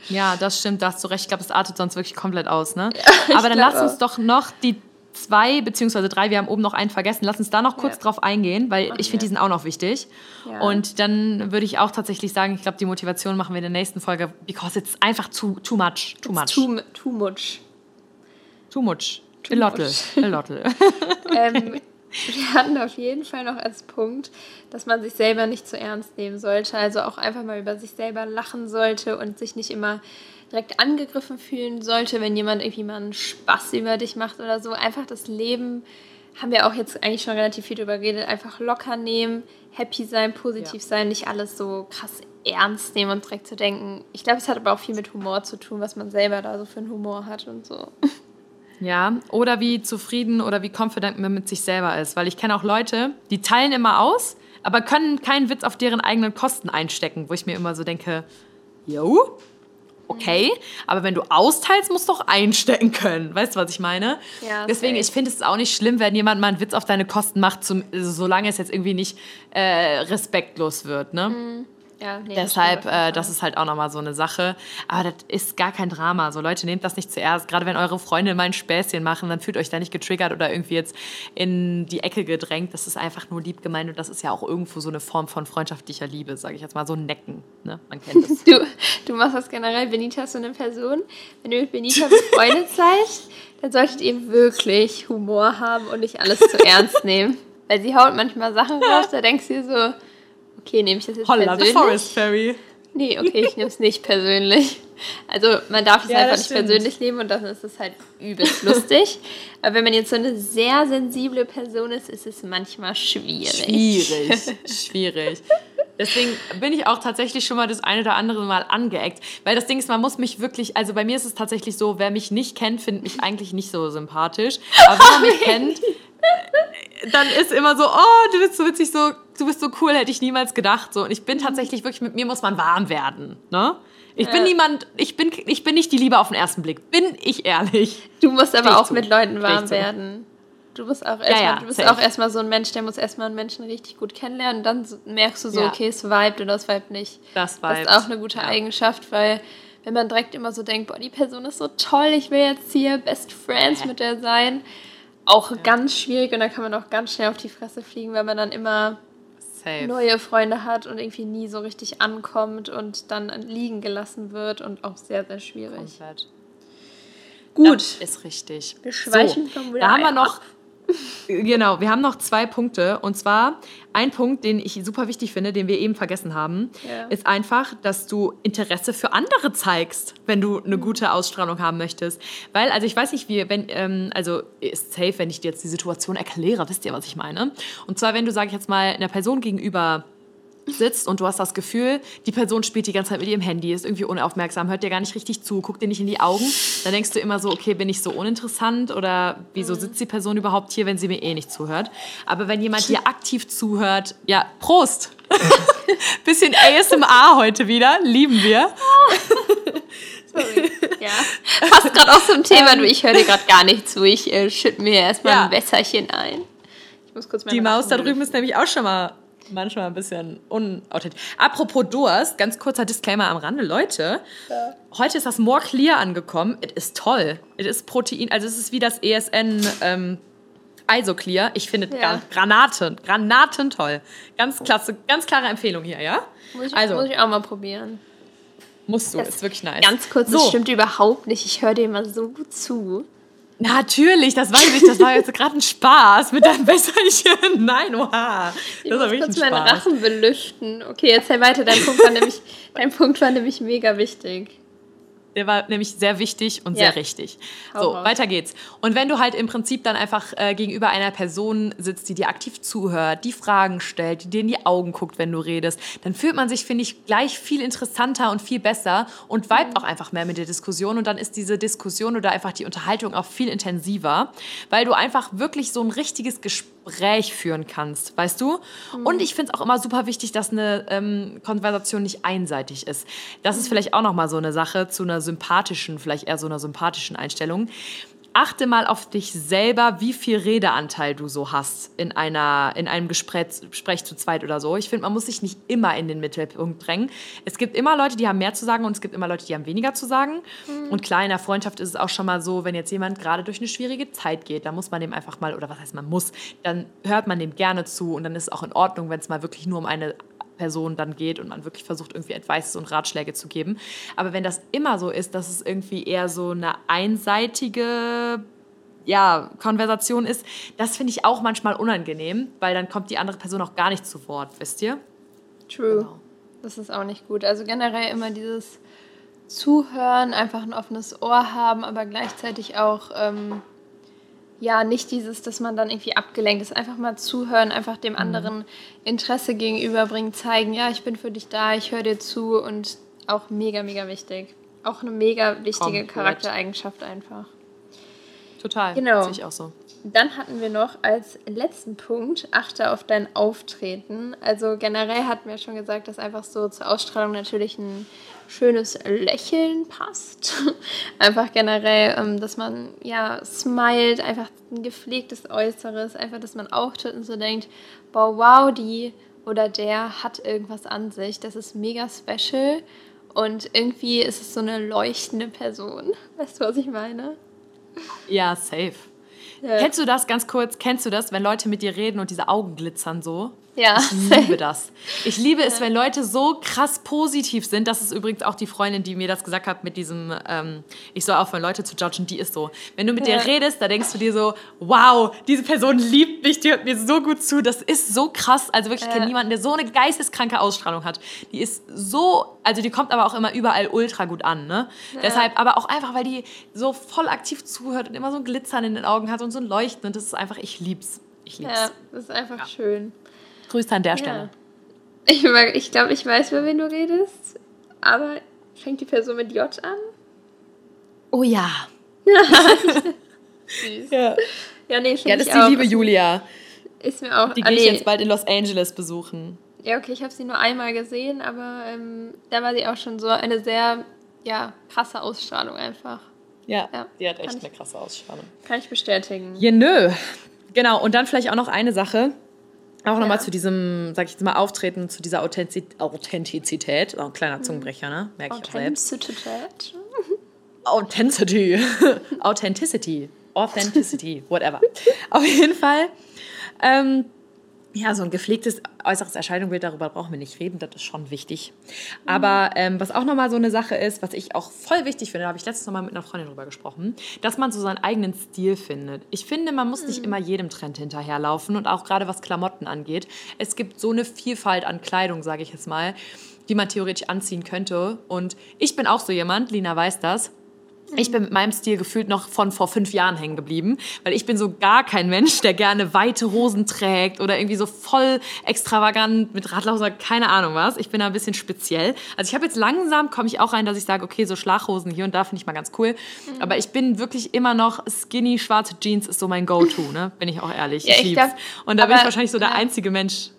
Ja, das stimmt, da hast du recht. Ich glaube, es artet sonst wirklich komplett aus, ne? ich Aber dann lass uns doch noch die zwei beziehungsweise drei, wir haben oben noch einen vergessen, lass uns da noch kurz Ja. drauf eingehen, weil ich finde, die sind auch noch wichtig. Ja. Und dann würde ich auch tatsächlich sagen, ich glaube, die Motivation machen wir in der nächsten Folge, because it's einfach too, too much. Too much. Too, too much. Too much. Too A lottle. A lottle. ähm, wir hatten auf jeden Fall noch als Punkt, dass man sich selber nicht zu ernst nehmen sollte. Also auch einfach mal über sich selber lachen sollte und sich nicht immer direkt angegriffen fühlen sollte, wenn jemand irgendwie mal einen Spaß über dich macht oder so. Einfach das Leben, haben wir auch jetzt eigentlich schon relativ viel drüber geredet, einfach locker nehmen, happy sein, positiv Ja. sein, nicht alles so krass ernst nehmen und direkt zu denken. Ich glaube, es hat aber auch viel mit Humor zu tun, was man selber da so für einen Humor hat und so. Ja, oder wie zufrieden oder wie confident man mit sich selber ist. Weil ich kenne auch Leute, die teilen immer aus, aber können keinen Witz auf deren eigenen Kosten einstecken, wo ich mir immer so denke, yo, okay, aber wenn du austeilst, musst du auch einstecken können. Weißt du, was ich meine? Ja, Deswegen, ich finde es auch nicht schlimm, wenn jemand mal einen Witz auf deine Kosten macht, zum, solange es jetzt irgendwie nicht äh, respektlos wird, ne? Ja, nee, das Deshalb, jeden äh, das ist halt auch nochmal so eine Sache. Aber das ist gar kein Drama. So Leute, nehmt das nicht zuerst. Gerade wenn eure Freunde mal ein Späßchen machen, dann fühlt euch da nicht getriggert oder irgendwie jetzt in die Ecke gedrängt. Das ist einfach nur lieb gemeint und das ist ja auch irgendwo so eine Form von freundschaftlicher Liebe, sage ich jetzt mal. So ein Necken, ne? Man kennt es. Du, du machst das generell. Benita ist so eine Person. Wenn ihr mit Benita befreundet seid, dann solltet ihr wirklich Humor haben und nicht alles zu ernst nehmen. Weil sie haut manchmal Sachen raus, da denkst du dir so, okay, nehme ich das jetzt Holla, the persönlich? Forest Fairy. Nee, okay, ich nehme es nicht persönlich. Also man darf es Ja, einfach nicht stimmt. persönlich nehmen und dann ist es halt übelst lustig. Aber wenn man jetzt so eine sehr sensible Person ist, ist es manchmal schwierig. Schwierig, schwierig. Deswegen bin ich auch tatsächlich schon mal das eine oder andere Mal angeeckt. Weil das Ding ist, man muss mich wirklich, also bei mir ist es tatsächlich so, wer mich nicht kennt, findet mich eigentlich nicht so sympathisch. Aber wenn man mich kennt, dann ist immer so, oh, du bist so witzig, so, du bist so cool, hätte ich niemals gedacht. So. Und ich bin tatsächlich wirklich, mit mir muss man warm werden. Ne? Ich bin Ja. niemand, ich bin, ich bin nicht die Liebe auf den ersten Blick. Bin ich ehrlich. Du musst aber auch zu. mit Leuten warm werden. Du bist auch erstmal, ja, du bist safe. auch erstmal so ein Mensch, der muss erstmal einen Menschen richtig gut kennenlernen und dann merkst du so, Ja. okay, es vibet oder es vibet nicht. Das Das vibet. ist auch eine gute Ja. Eigenschaft, weil wenn man direkt immer so denkt, boah, die Person ist so toll, ich will jetzt hier Best Friends mit der sein, auch ganz schwierig und da kann man auch ganz schnell auf die Fresse fliegen, weil man dann immer Safe. neue Freunde hat und irgendwie nie so richtig ankommt und dann liegen gelassen wird und auch sehr, sehr schwierig. Komplett. Gut. Das ist richtig. Wir schweifen so, vom Da haben wir noch. Genau, wir haben noch zwei Punkte. Und zwar ein Punkt, den ich super wichtig finde, den wir eben vergessen haben, Ja. ist einfach, dass du Interesse für andere zeigst, wenn du eine gute Ausstrahlung haben möchtest. Weil, also ich weiß nicht, wie, wenn, ähm, also ist safe, wenn ich dir jetzt die Situation erkläre, wisst ihr, was ich meine? Und zwar, wenn du, sag ich jetzt mal, einer Person gegenüber sitzt und du hast das Gefühl, die Person spielt die ganze Zeit mit ihrem Handy, ist irgendwie unaufmerksam, hört dir gar nicht richtig zu, guckt dir nicht in die Augen, dann denkst du immer so, okay, bin ich so uninteressant oder wieso sitzt die Person überhaupt hier, wenn sie mir eh nicht zuhört? Aber wenn jemand dir aktiv zuhört, ja, Prost! Bisschen ASMR heute wieder, lieben wir. Sorry. Ja. Passt gerade auch zum Thema. Du, ich höre dir gerade gar nicht zu. Ich äh, schütte mir erstmal Ja. ein Wässerchen ein. Ich muss kurz Die Maus da drüben ist nämlich auch schon mal manchmal ein bisschen unauthentisch. Apropos Durst, ganz kurzer Disclaimer am Rande. Leute, heute ist das More Clear angekommen. Es ist toll. Es ist Protein, also es ist wie das ESN ähm, Isoclear. Ich finde Ja. Granaten, Granaten toll. Ganz klasse, ganz klare Empfehlung hier, ja? Muss ich, also, muss ich auch mal probieren. musst du, Das- ist wirklich nice. Ganz kurz, so, das stimmt überhaupt nicht. Ich höre dir immer so gut zu. Natürlich, das weiß ich, das war jetzt gerade ein Spaß mit deinem Wässerchen. Nein, oha. Ich Das muss kurz ein meinen. Rachen belüften. Okay, erzähl weiter. Dein Punkt war nämlich, dein Punkt war nämlich mega wichtig. Der war nämlich sehr wichtig und Ja. sehr richtig. So, weiter geht's. Und wenn du halt im Prinzip dann einfach äh, gegenüber einer Person sitzt, die dir aktiv zuhört, die Fragen stellt, die dir in die Augen guckt, wenn du redest, dann fühlt man sich, finde ich, gleich viel interessanter und viel besser und Mhm. vibet auch einfach mehr mit der Diskussion. Und dann ist diese Diskussion oder einfach die Unterhaltung auch viel intensiver, weil du einfach wirklich so ein richtiges Gespräch Gespräch führen kannst, weißt du? Mhm. Und ich finde es auch immer super wichtig, dass eine ähm, Konversation nicht einseitig ist. Das ist vielleicht auch nochmal so eine Sache zu einer sympathischen, vielleicht eher so einer sympathischen Einstellung achte mal auf dich selber, wie viel Redeanteil du so hast in, einer, in einem Gespräch, Gespräch zu zweit oder so. Ich finde, man muss sich nicht immer in den Mittelpunkt drängen. Es gibt immer Leute, die haben mehr zu sagen und es gibt immer Leute, die haben weniger zu sagen. Mhm. Und klar, in der Freundschaft ist es auch schon mal so, wenn jetzt jemand gerade durch eine schwierige Zeit geht, dann muss man dem einfach mal, oder was heißt man muss, dann hört man dem gerne zu und dann ist es auch in Ordnung, wenn es mal wirklich nur um eine Person dann geht und man wirklich versucht, irgendwie Advice und Ratschläge zu geben. Aber wenn das immer so ist, dass es irgendwie eher so eine einseitige ja, Konversation ist, das finde ich auch manchmal unangenehm, weil dann kommt die andere Person auch gar nicht zu Wort, wisst ihr? True. Genau. Das ist auch nicht gut. Also generell immer dieses Zuhören, einfach ein offenes Ohr haben, aber gleichzeitig auch ähm, ja, nicht dieses, dass man dann irgendwie abgelenkt ist. Einfach mal zuhören, einfach dem mhm. anderen Interesse gegenüberbringen, zeigen, ja, ich bin für dich da, ich höre dir zu und auch mega, mega wichtig. Auch eine mega wichtige Komplett. Charaktereigenschaft einfach. Total. Genau. Sehe ich auch so. Dann hatten wir noch als letzten Punkt, achte auf dein Auftreten. Also generell hatten wir schon gesagt, dass einfach so zur Ausstrahlung natürlich ein schönes Lächeln passt. einfach generell, ähm, dass man ja smilet, einfach ein gepflegtes Äußeres, einfach, dass man auftritt und so denkt, boah, wow, die oder der hat irgendwas an sich, das ist mega special und irgendwie ist es so eine leuchtende Person. Weißt du, was ich meine? Ja, safe. Ja. Kennst du das ganz kurz? Kennst du das, wenn Leute mit dir reden und diese Augen glitzern so? Ja. Ich liebe das. Ich liebe es, wenn Leute so krass positiv sind. Das ist übrigens auch die Freundin, die mir das gesagt hat mit diesem, ähm, ich soll aufhören, Leute zu judgen, die ist so. Wenn du mit ja. der redest, da denkst du dir so, wow, diese Person liebt mich, die hört mir so gut zu. Das ist so krass. Also wirklich, ich kenne niemanden, der so eine geisteskranke Ausstrahlung hat. Die ist so, also die kommt aber auch immer überall ultra gut an. Ne? Ja. Deshalb, aber auch einfach, weil die so voll aktiv zuhört und immer so ein Glitzern in den Augen hat und so ein Leuchten. Und das ist einfach, ich lieb's. Ich lieb's. Ja, das ist einfach schön. Grüße an der Stelle. Ich, ich glaube, ich weiß, über wen du redest, aber fängt die Person mit J an? Oh ja. Süß. Ja. Ja, nee, ja das ist die auch. liebe Julia. Ist mir auch. Die gehe ich jetzt bald in Los Angeles besuchen. Ja, okay, ich habe sie nur einmal gesehen, aber ähm, da war sie auch schon so eine sehr ja, krasse Ausstrahlung einfach. Ja, ja die hat echt eine krasse Ausstrahlung. Kann ich bestätigen. Ja, nö. Genau, und dann vielleicht auch noch eine Sache. Auch nochmal ja. zu diesem, sag ich jetzt mal, Auftreten, zu dieser Authentizität. Authentizität. Oh, ein kleiner. Zungenbrecher, ne? Merke ich auch selbst. Authentizität. Authenticity. Authenticity. Authenticity. Whatever. Auf jeden Fall. Ähm, ja, so ein gepflegtes äußeres Erscheinungsbild, darüber brauchen wir nicht reden, das ist schon wichtig. Aber ähm, was auch nochmal so eine Sache ist, was ich auch voll wichtig finde, da habe ich letztens nochmal mit einer Freundin drüber gesprochen, dass man so seinen eigenen Stil findet. Ich finde, man muss nicht mhm. immer jedem Trend hinterherlaufen und auch gerade was Klamotten angeht. Es gibt so eine Vielfalt an Kleidung, sage ich jetzt mal, die man theoretisch anziehen könnte. Und ich bin auch so jemand, Lina weiß das, ich bin mit meinem Stil gefühlt noch von vor fünf Jahren hängen geblieben, weil ich bin so gar kein Mensch, der gerne weite Hosen trägt oder irgendwie so voll extravagant mit Radlauf oder keine Ahnung was. Ich bin da ein bisschen speziell. Also ich habe jetzt langsam, komme ich auch rein, dass ich sage, okay, so Schlaghosen hier und da finde ich mal ganz cool. Mhm. Aber ich bin wirklich immer noch skinny, schwarze Jeans ist so mein Go-To, ne? Bin ich auch ehrlich. Ja, ich, ich glaub, Und da bin ich wahrscheinlich so der ja. einzige Mensch,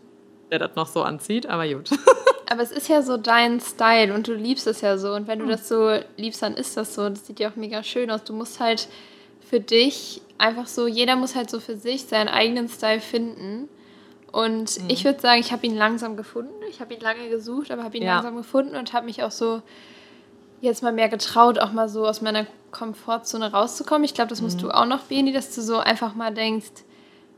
der das noch so anzieht, aber gut. Aber es ist ja so dein Style und du liebst es ja so. Und wenn du das so liebst, dann ist das so. Das sieht ja auch mega schön aus. Du musst halt für dich einfach so, jeder muss halt so für sich seinen eigenen Style finden. Und mhm. ich würde sagen, ich habe ihn langsam gefunden. Ich habe ihn lange gesucht, aber habe ihn ja. langsam gefunden und habe mich auch so jetzt mal mehr getraut, auch mal so aus meiner Komfortzone rauszukommen. Ich glaube, das musst mhm. du auch noch, Beni, dass du so einfach mal denkst,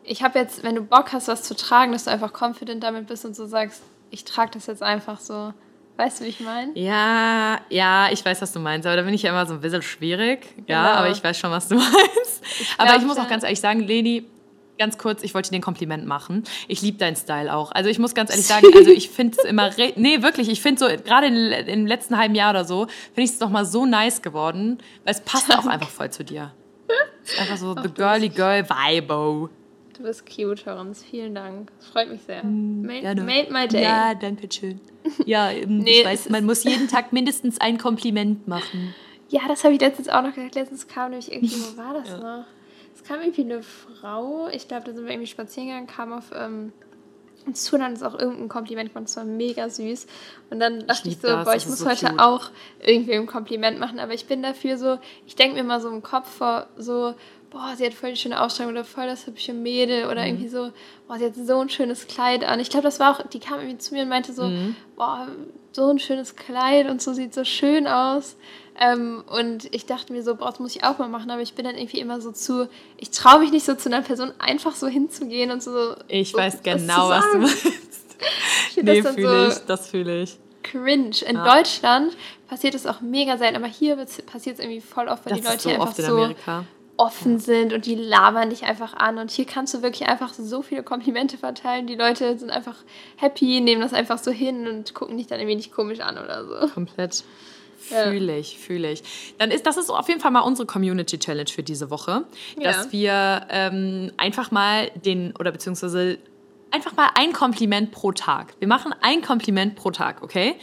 ich habe jetzt, wenn du Bock hast, was zu tragen, dass du einfach confident damit bist und so sagst, ich trage das jetzt einfach so. Weißt du, wie ich meine? Ja, ja, ich weiß, was du meinst, aber da bin ich ja immer so ein bisschen schwierig. Ja, genau. aber ich weiß schon, was du meinst. Ich aber ich muss auch ganz ehrlich sagen, Leni, ganz kurz, ich wollte dir ein Kompliment machen. Ich liebe deinen Style auch. Also ich muss ganz ehrlich sagen, also ich finde es immer, nee, wirklich, ich finde so, gerade im letzten halben Jahr oder so, finde ich es nochmal so nice geworden, weil es passt auch einfach voll zu dir. Es ist einfach so the girly girl vibe. Du bist cute, Horens. Vielen Dank. Das freut mich sehr. Made, made my day. Ja, danke schön. Ja, ähm, nee, ich weiß, man muss jeden Tag mindestens ein Kompliment machen. Ja, das habe ich letztens auch noch gesagt. Letztens kam nämlich irgendwie, wo war das ja. noch? Es kam irgendwie eine Frau, ich glaube, da sind wir irgendwie spazieren gegangen, kam auf ähm, uns zu, dann ist auch irgendein Kompliment gemacht, das war mega süß. Und dann dachte ich, ich so, das, boah, ich muss so heute cute. auch irgendwie ein Kompliment machen, aber ich bin dafür so, ich denke mir mal so im Kopf vor, so, boah, sie hat voll die schöne Ausstrahlung oder voll das hübsche Mädel oder mhm. irgendwie so, boah, sie hat so ein schönes Kleid an. Ich glaube, das war auch, die kam irgendwie zu mir und meinte so, mhm. boah, so ein schönes Kleid und so sieht so schön aus. Ähm, und ich dachte mir so, boah, das muss ich auch mal machen, aber ich bin dann irgendwie immer so zu, ich traue mich nicht so zu einer Person einfach so hinzugehen und so. Ich so, weiß genau, was, du meinst. ich nee, das fühle so ich, das fühle ich. Cringe. In ja. Deutschland passiert es auch mega selten, aber hier passiert es irgendwie voll oft, weil das die Leute so hier einfach so offen sind und die labern dich einfach an. Und hier kannst du wirklich einfach so viele Komplimente verteilen. Die Leute sind einfach happy, nehmen das einfach so hin und gucken dich dann irgendwie nicht komisch an oder so. Komplett. Fühle ich, fühle ich. Dann ist das ist auf jeden Fall mal unsere Community Challenge für diese Woche, ja. dass wir ähm, einfach mal den oder beziehungsweise einfach mal ein Kompliment pro Tag. Wir machen ein Kompliment pro Tag, okay?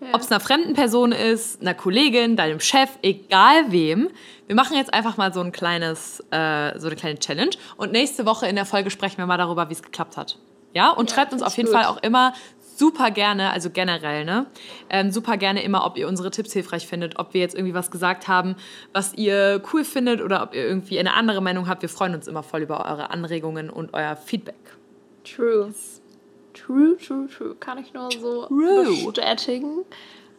Ja. Ob es einer fremden Person ist, einer Kollegin, deinem Chef, egal wem. Wir machen jetzt einfach mal so ein kleines, äh, so eine kleine Challenge und nächste Woche in der Folge sprechen wir mal darüber, wie es geklappt hat. Ja, und ja, schreibt uns auf jeden gut. Fall auch immer super gerne, also generell, ne? Ähm, super gerne immer, ob ihr unsere Tipps hilfreich findet, ob wir jetzt irgendwie was gesagt haben, was ihr cool findet oder ob ihr irgendwie eine andere Meinung habt. Wir freuen uns immer voll über eure Anregungen und euer Feedback. True. True, true, true. Kann ich nur so true. bestätigen.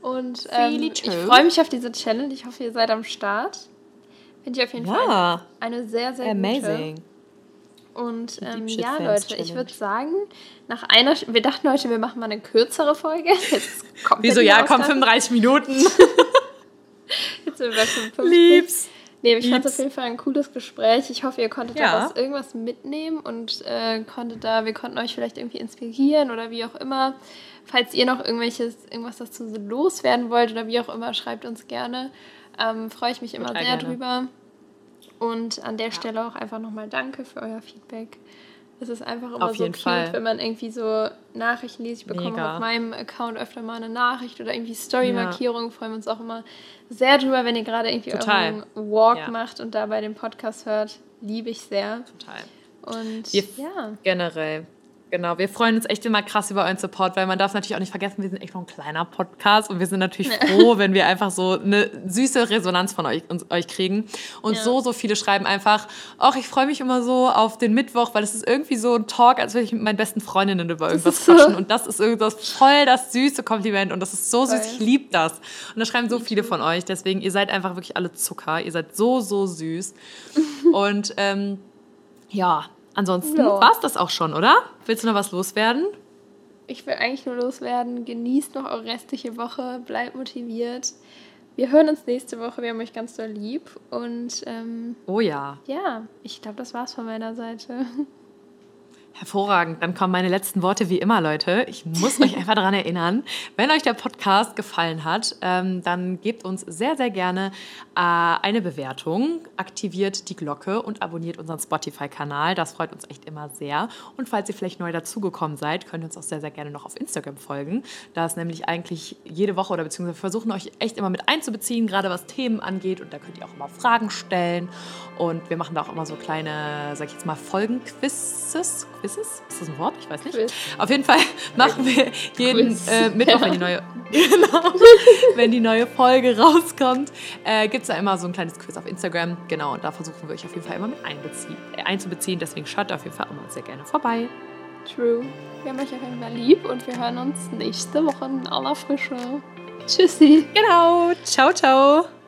Und ähm, ich freue mich auf diese Challenge. Ich hoffe, ihr seid am Start. Finde ich auf jeden ja. Fall eine sehr, sehr Amazing. gute. Und ähm, ja, Leute, ich würde sagen, nach einer, wir dachten heute, wir machen mal eine kürzere Folge. Jetzt kommt Wieso, ja, komm, 35 Minuten. Jetzt sind wir bei 55. Liebs. Nee, ich fand es auf jeden Fall ein cooles Gespräch. Ich hoffe, ihr konntet ja. daraus irgendwas mitnehmen und äh, konntet da, wir konnten euch vielleicht irgendwie inspirieren oder wie auch immer. Falls ihr noch irgendwelches, irgendwas dazu loswerden wollt oder wie auch immer, schreibt uns gerne. Ähm, Freue ich mich immer sehr gerne. drüber. Und an der ja. Stelle auch einfach nochmal danke für euer Feedback. Es ist einfach immer auf so cute, Fall. wenn man irgendwie so Nachrichten liest. Ich bekomme Mega. auf meinem Account öfter mal eine Nachricht oder irgendwie Story-Markierung. Ja. Freuen wir uns auch immer sehr drüber, wenn ihr gerade irgendwie Total. euren Walk ja. macht und dabei den Podcast hört. Liebe ich sehr. Total. Und wir ja. Generell Genau, wir freuen uns echt immer krass über euren Support, weil man darf natürlich auch nicht vergessen, wir sind echt noch ein kleiner Podcast und wir sind natürlich froh, wenn wir einfach so eine süße Resonanz von euch, uns, euch kriegen. Und ja. so, so viele schreiben einfach, ach, ich freue mich immer so auf den Mittwoch, weil es ist irgendwie so ein Talk, als würde ich mit meinen besten Freundinnen über irgendwas quatschen. So. Und das ist irgendwas voll das süße Kompliment und das ist so süß, ich liebe das. Und da schreiben so viele von euch, deswegen, ihr seid einfach wirklich alle Zucker, ihr seid so, so süß. und ähm, ja, Ansonsten ja. war es das auch schon, oder? Willst du noch was loswerden? Ich will eigentlich nur loswerden. Genießt noch eure restliche Woche, bleibt motiviert. Wir hören uns nächste Woche. Wir haben euch ganz doll lieb. Und ähm, oh ja. Ja, ich glaube, das war's von meiner Seite. Hervorragend. Dann kommen meine letzten Worte wie immer, Leute. Ich muss euch einfach daran erinnern, wenn euch der Podcast gefallen hat, ähm, dann gebt uns sehr, sehr gerne äh, eine Bewertung, aktiviert die Glocke und abonniert unseren Spotify-Kanal. Das freut uns echt immer sehr. Und falls ihr vielleicht neu dazugekommen seid, könnt ihr uns auch sehr, sehr gerne noch auf Instagram folgen. Da ist nämlich eigentlich jede Woche oder beziehungsweise wir versuchen euch echt immer mit einzubeziehen, gerade was Themen angeht. Und da könnt ihr auch immer Fragen stellen. Und wir machen da auch immer so kleine, sag ich jetzt mal, Folgenquizzes. Quizzes? Ist das ein Wort? Ich weiß nicht. Quiz. Auf jeden Fall machen wir jeden äh, Mittwoch, wenn die neue, genau, wenn die neue Folge rauskommt, äh, gibt es da immer so ein kleines Quiz auf Instagram. Genau, und da versuchen wir euch auf jeden Fall immer mit äh, einzubeziehen. Deswegen schaut auf jeden Fall immer sehr gerne vorbei. True. Wir haben euch auf jeden Fall lieb und wir hören uns nächste Woche in aller Frische. Tschüssi. Genau. Ciao, ciao.